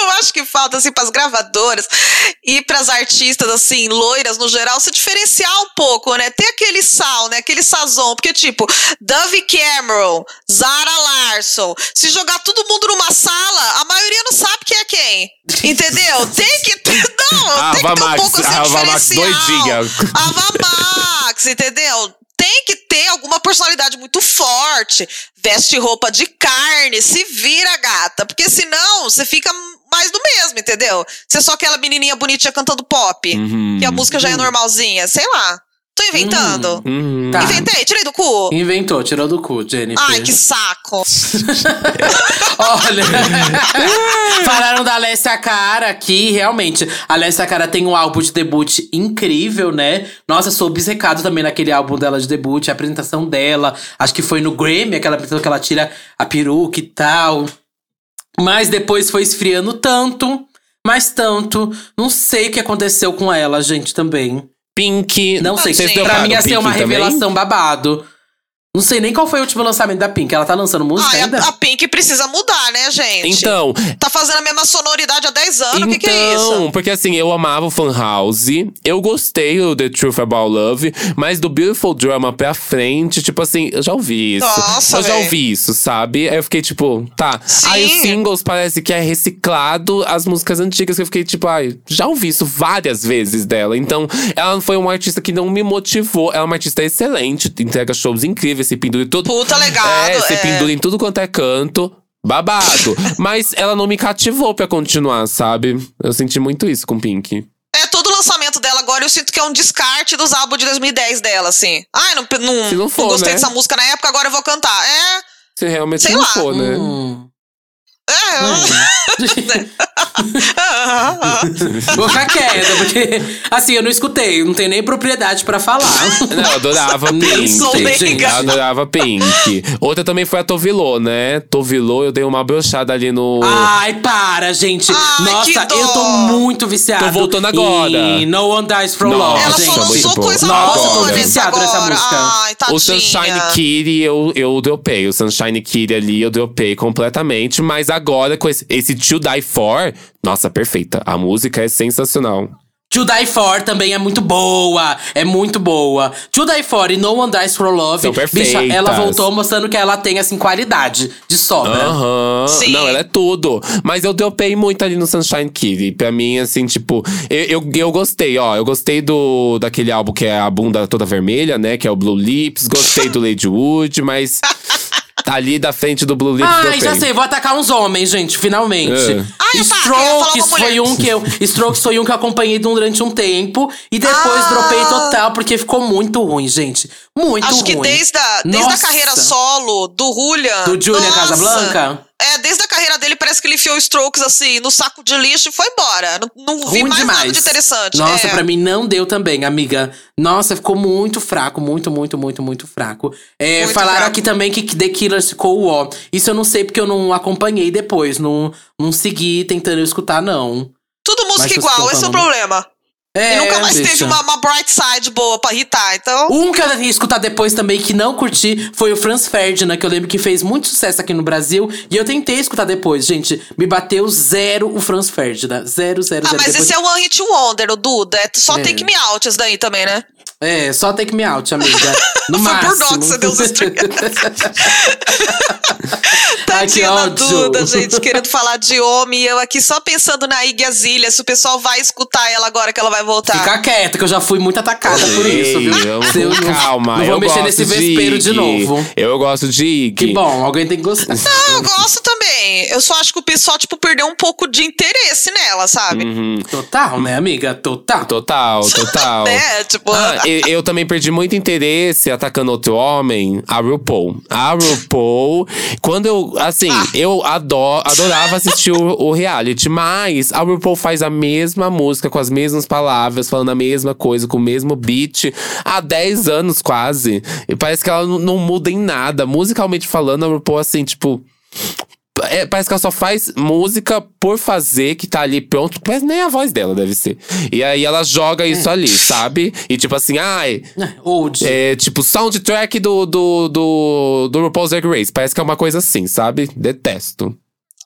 eu acho que falta assim para as gravadoras e para as artistas assim, loiras no geral, se diferenciar um pouco, né? Ter aquele sal, né? Aquele sazon, porque tipo, Dove Cameron, Zara Larson, se jogar todo mundo numa sala, a maioria não sabe quem é quem. Entendeu? Tem que não, tem que ter um Ava pouco Max, assim, Ava Max doidinha. Ava Max, entendeu? Tem que ter alguma personalidade muito forte. Veste roupa de carne, se vira, gata. Porque senão você fica mais do mesmo, entendeu? Você é só aquela menininha bonitinha cantando pop. Uhum. Que a música já é normalzinha. Sei lá. Tô inventando. Uhum. Tá. Inventei, tirei do cu. Inventou, tirou do cu, Jennifer. Ai, que saco. Olha, falaram da Alessia Cara aqui, realmente. A Alessia Cara tem um álbum de debut incrível, né? Nossa, sou obcecado também naquele álbum dela de debut, a apresentação dela. Acho que foi no Grammy, aquela apresentação que ela tira a peruca e tal. Mas depois foi esfriando tanto, mas tanto. Não sei o que aconteceu com ela, gente, também. Pink. Não sei. Gente. Pra mim ia ser Pink uma também? revelação babado. Não sei nem qual foi o último lançamento da Pink. Ela tá lançando música Ai, ainda? a, a Pink precisa mudar, né, gente? Então, Tá fazendo a mesma sonoridade há 10 anos. O então, que, que é isso? porque assim, eu amava o Fan House, eu gostei do The Truth About Love, mas do Beautiful Drama pra frente, tipo assim, eu já ouvi isso. Nossa, eu já ouvi isso, sabe? Aí eu fiquei tipo, tá. Sim. Aí os singles parece que é reciclado as músicas antigas, que eu fiquei tipo, ai, já ouvi isso várias vezes dela. Então, ela foi uma artista que não me motivou. Ela é uma artista excelente, entrega shows incríveis, se pendura em tudo. Puta legado. É, se é. pendura em tudo quanto é canto. Babado. Mas ela não me cativou pra continuar, sabe? Eu senti muito isso com Pink. É, todo lançamento dela agora eu sinto que é um descarte dos álbuns de 2010 dela, assim. Ai, não, não, Se não for, gostei né? dessa música na época, agora eu vou cantar. É, Se realmente Sei não lá. for, né? Hum. É. Vou ficar quieta, porque assim, eu não escutei, não tenho nem propriedade pra falar. Não, eu adorava Pink. Eu adorava Pink. Outra também foi a Tovilô, né? Tovilô, eu dei uma brochada ali no. Ai, para, gente. Ai, Nossa, eu tô muito viciado. Tô voltando agora. Em No One Dies From Nossa, Love, Ela gente. só muito lançou bom. coisa Nossa, eu tô viciado agora. nessa música. Ai, tadinha. O Sunshine Kitty eu, eu dropei. O Sunshine Kitty ali eu dropei completamente. Mas agora, com esse, esse To Die For, nossa, perfeita. A música é sensacional. To Die For também é muito boa. É muito boa. To Die For e No One Dies For Love. São bicha, ela perfeitas. voltou mostrando que ela tem, assim, qualidade de sobra. Aham. Sim. Não, ela é tudo. Mas eu dropei muito ali no Sunshine Kitty. Pra mim, assim, tipo, eu, eu, eu gostei, ó. Eu gostei do daquele álbum que é a bunda toda vermelha, né? Que é o Blue Lips. Gostei do Lady Wood, mas. Ali da frente do Blue Lips Ai, já sei, vou atacar uns homens, gente, finalmente. É. Ai, Strokes mulher. foi um que eu. Strokes foi um que eu acompanhei durante um tempo. E depois Ah. dropei total, porque ficou muito ruim, gente. Muito Acho ruim. que desde a, desde a carreira solo do Julian. Do Julian nossa, Casablanca? É, desde a carreira dele parece que ele enfiou Strokes assim no saco de lixo e foi embora. Não, não vi mais demais. nada de interessante. Nossa, é. pra mim não deu também, amiga. Nossa, ficou muito fraco, muito, muito, muito, muito fraco. É, Muito falaram fraco. aqui também que The Killers ficou ó. Isso eu não sei porque eu não acompanhei depois, não, não segui tentando escutar, não. Tudo música Mas igual, esse é o problema. É, e nunca mais bicha. teve uma, uma bright side boa pra irritar, então. Um que eu ia escutar depois também que não curti foi o Franz Ferdinand, que eu lembro que fez muito sucesso aqui no Brasil. E eu tentei escutar depois, gente. Me bateu zero o Franz Ferdinand. Zero, zero, Ah, zero. mas depois... esse é o One Hit Wonder, o Duda. É só É. Take Me Out esse daí também, né? É, só take me out, amiga. No Foi máximo. por dó que você deu os Ai, Tadinha da ódio. Duda, gente, querendo falar de homem. E eu aqui só pensando na Iggy Azalea, se o pessoal vai escutar ela agora que ela vai voltar. Fica quieta, que eu já fui muito atacada por isso, viu? Ei, eu não- calma. Não vou eu mexer nesse vespeiro de, novo. Eu gosto de Iggy. Que bom, alguém tem que gostar. Não, eu gosto também. Eu só acho que o pessoal, tipo, perdeu um pouco de interesse nela, sabe? Uhum. Total, né, amiga? Total. Total, total. Né? Tipo, Ah, eu, eu também perdi muito interesse atacando outro homem, a RuPaul. A RuPaul, quando eu, assim, eu adoro, adorava assistir o, o reality, mas a RuPaul faz a mesma música, com as mesmas palavras, falando a mesma coisa, com o mesmo beat, há 10 anos quase. E parece que ela não, não muda em nada. Musicalmente falando, a RuPaul, assim, tipo. É, parece que ela só faz música por fazer, que tá ali pronto. Mas nem a voz dela deve ser. E aí ela joga isso ali, sabe? E tipo assim, ai. Old. É tipo soundtrack do, do, do, do RuPaul's Drag Race. Parece que é uma coisa assim, sabe? Detesto.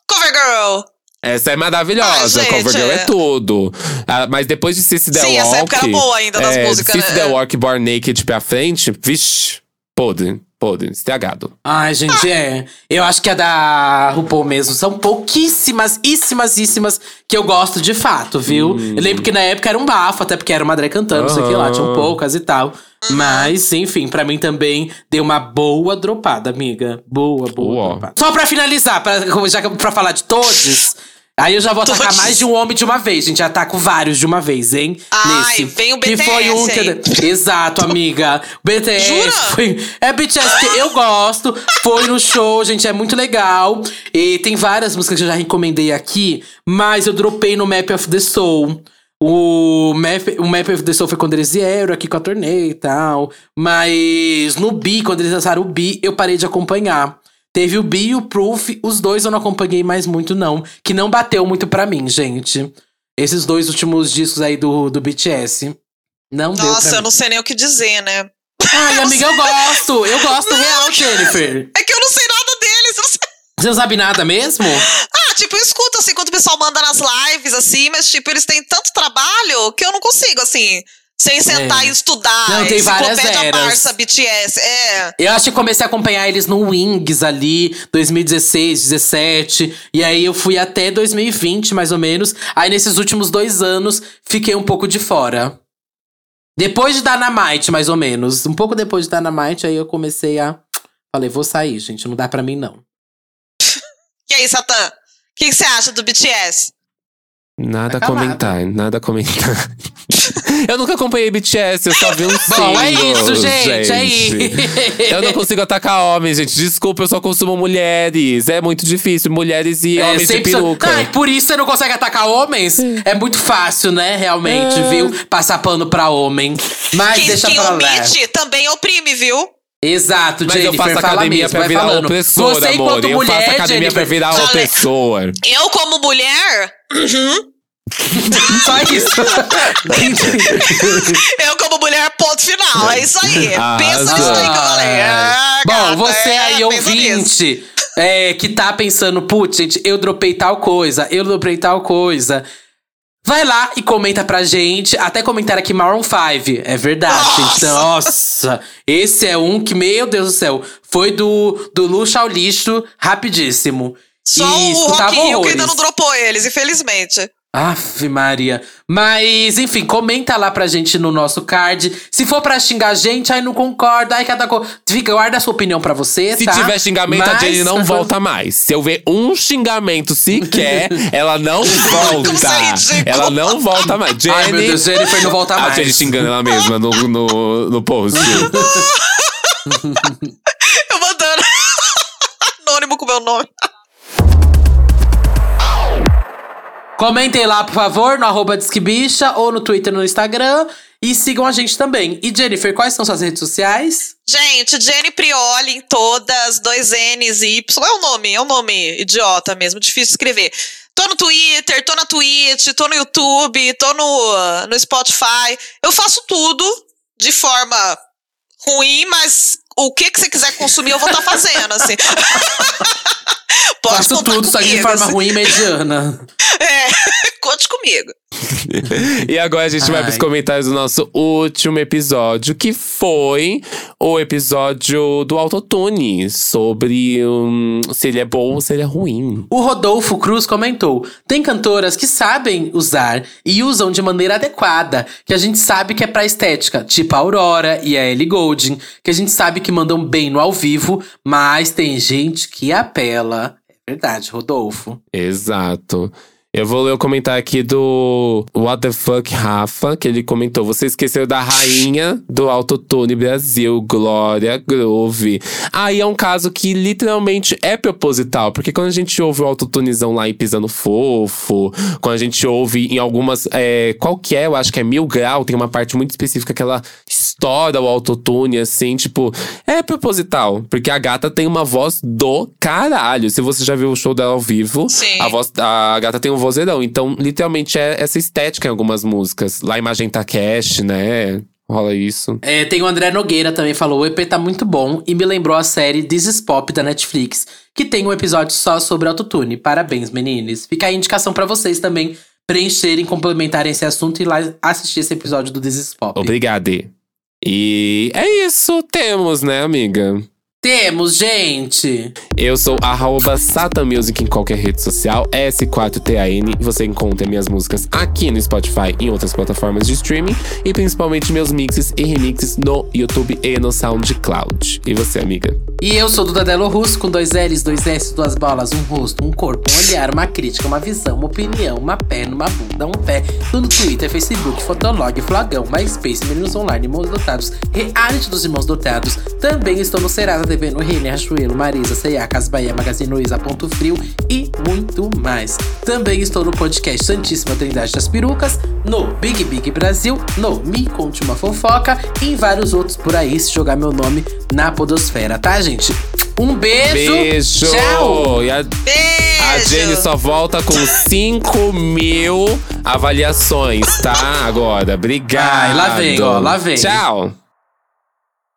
Cover Girl. Essa é maravilhosa, Ah, gente, Cover Girl é é. tudo. Ah, mas depois de Sissy The Sim, Walk… essa época era boa ainda das é, músicas, Sissy né? The Walk, Born Naked pra frente, vixe, podre, podre, estragado. Ai, gente, é. Eu acho que a da RuPaul mesmo. São pouquíssimas, íssimas, íssimas que eu gosto de fato, viu? Hum. Eu lembro que na época era um bafo, até porque era uma drag cantando, não sei o que lá, tinham Aham. poucas e tal. Mas, enfim, pra mim também deu uma boa dropada, amiga. Boa, boa Uó. dropada. Só pra finalizar, pra, já pra falar de todos. Aí eu já vou atacar Todos. mais de um homem de uma vez, gente. Ataco vários de uma vez, hein? Ai, Nesse. vem o Que foi um que. BTS, Exato, amiga. BTS Jura? foi. É BTS que eu gosto. Foi no show, gente. É muito legal. E tem várias músicas que eu já recomendei aqui, mas eu dropei no Map of the Soul. O Map, o Map of the Soul foi quando eles vieram aqui com a turnê e tal. Mas no Bi, quando eles lançaram o Bi, eu parei de acompanhar. Teve o Bi e o Proof, os dois eu não acompanhei mais muito, não. Que não bateu muito pra mim, gente. Esses dois últimos discos aí do, do BTS. Não deu pra Nossa, eu não sei nem o que dizer, né? Ai, amiga, eu gosto. Eu gosto Não, real, Jennifer. É que eu não sei nada deles. eu não sei- Você não sabe nada mesmo? Ah, tipo, eu escuto assim quando o pessoal manda nas lives, assim, mas tipo, eles têm tanto trabalho que eu não consigo, assim, sem sentar É. e estudar. Não, tem várias eras. Barça, BTS. É. Eu acho que comecei a acompanhar eles no Wings ali, 2016, 17. E aí eu fui até 2020, mais ou menos. Aí nesses últimos dois anos, fiquei um pouco de fora. Depois de Dynamite, mais ou menos. Um pouco depois de Dynamite, aí eu comecei a. Falei, vou sair, gente. Não dá pra mim, não. E aí, Satã? O que você acha do BTS? Nada a Tá comentar, nada a comentar. Eu nunca acompanhei BTS, eu só vi um Bom, é isso, gente, é gente. isso. Eu não consigo atacar homens, gente. Desculpa, eu só consumo mulheres. É muito difícil. Mulheres e É, homens de só- peruca. Ai, por isso você não consegue atacar homens? É muito fácil, né? Realmente, É. viu? Passar pano pra homem. Mas Quem, deixa quem pra omite também oprime, viu? Exato, Mas Jennifer, eu faço academia mesmo, pra virar falando. opressor, Você, amor. enquanto Eu mulher, faço academia pra virar Fala- opressor. Eu, como mulher. Uhum. Só isso. Eu, como mulher, ponto final. É isso aí. Arrasou. Pensa nisso aí que eu falei. Ah, Bom, gata, você é, aí, nisso. ouvinte, é, que tá pensando, putz, gente, eu dropei tal coisa, eu dropei tal coisa. Vai lá e comenta pra gente. Até comentar aqui Maroon 5. É verdade, Nossa! gente. Então, Nossa! Esse é um que, meu Deus do céu, foi do, do luxo ao lixo rapidíssimo. Só e o Rock in Rio que ainda não dropou eles, infelizmente. Ave Maria. Mas, enfim, comenta lá pra gente no nosso card. Se for pra xingar a gente, aí não concorda. Aí cada coisa. Fica, guarda a sua opinião pra você, Se tá? tiver xingamento, a Mas- Jenny não volta mais. Se eu ver um xingamento sequer, ela não volta. É ridículo. ela não volta mais. Jenny. Ai, meu Deus, Jennifer não volta A mais. Jenny xingando ela mesma no, no, no post. Eu mandando anônimo com meu nome. Comentem lá, por favor, no arroba Disquebicha ou no Twitter e no Instagram. E sigam a gente também. E Jennifer, quais são suas redes sociais? Gente, Jenny Prioli em todas, dois N's e Y. É o nome, é um nome idiota mesmo, difícil de escrever. Tô no Twitter, tô na Twitch, tô no YouTube, tô no, no Spotify. Eu faço tudo de forma ruim, mas o que, que você quiser consumir, eu vou estar fazendo, assim. Pode Faço tudo, só que de forma ruim e mediana. É, conte comigo. E agora a gente vai Ai. pros comentários do nosso último episódio, que foi o episódio do Autotune, sobre hum, se ele é bom ou se ele é ruim. O Rodolfo Cruz comentou: tem cantoras que sabem usar e usam de maneira adequada, que a gente sabe que é pra estética, tipo a Aurora e a Ellie Goulding, que a gente sabe que mandam bem no ao vivo, mas tem gente que apela. É verdade, Rodolfo. Exato. Eu vou ler o comentário aqui do What the Fuck Rafa, que ele comentou: Você esqueceu da rainha do Autotune Brasil, Glória Groove. Aí é um caso que literalmente é proposital, porque quando a gente ouve o autotunezão lá em Pisando Fofo, quando a gente ouve em algumas. É, qual que é? Eu acho que é Mil Grau, tem uma parte muito específica que ela estoura o autotune, assim, tipo, é proposital. Porque a gata tem uma voz do caralho. Se você já viu o show dela ao vivo, Sim. a voz a gata tem um vozeirão. Então, literalmente, é essa estética em algumas músicas. Lá em Magenta Cash, né? Rola isso. É, tem o André Nogueira também falou: o EP tá muito bom e me lembrou a série This is Pop da Netflix, que tem um episódio só sobre autotune. Parabéns, meninas. Fica a indicação pra vocês também preencherem, complementarem esse assunto e lá assistir esse episódio do This is Pop. Obrigado. E é isso, temos, né, amiga? Temos, gente! Eu sou arroba Music em qualquer rede social, S4TAN. E você encontra minhas músicas aqui no Spotify e em outras plataformas de streaming. E principalmente meus mixes e remixes no YouTube e no SoundCloud. E você, amiga? E eu sou Duda Delo Russo, com dois L's, dois S, duas bolas, um rosto, um corpo, um olhar, uma crítica, uma visão, uma opinião, uma perna, uma bunda, um pé. Tudo no Twitter, Facebook, Fotolog, Flogão, MySpace, Meninos Online, Irmãos Dotados, Reality dos Irmãos Dotados. Também estou no Serasa TV, no Rene, Rachuelo, Marisa, C&A, Cas Bahia, Magazine Luiza, Ponto Frio e muito mais. Também estou no podcast Santíssima Trindade das Perucas, no Big Big Brasil, no Me Conte Uma Fofoca e em vários outros por aí, se jogar meu nome na podosfera, tá, gente? Um beijo! Beijo! Tchau! E a, Beijo! a Jenny só volta com 5 mil avaliações, tá? Agora. Obrigado. Ai, lá vem, ó, lá vem. Tchau.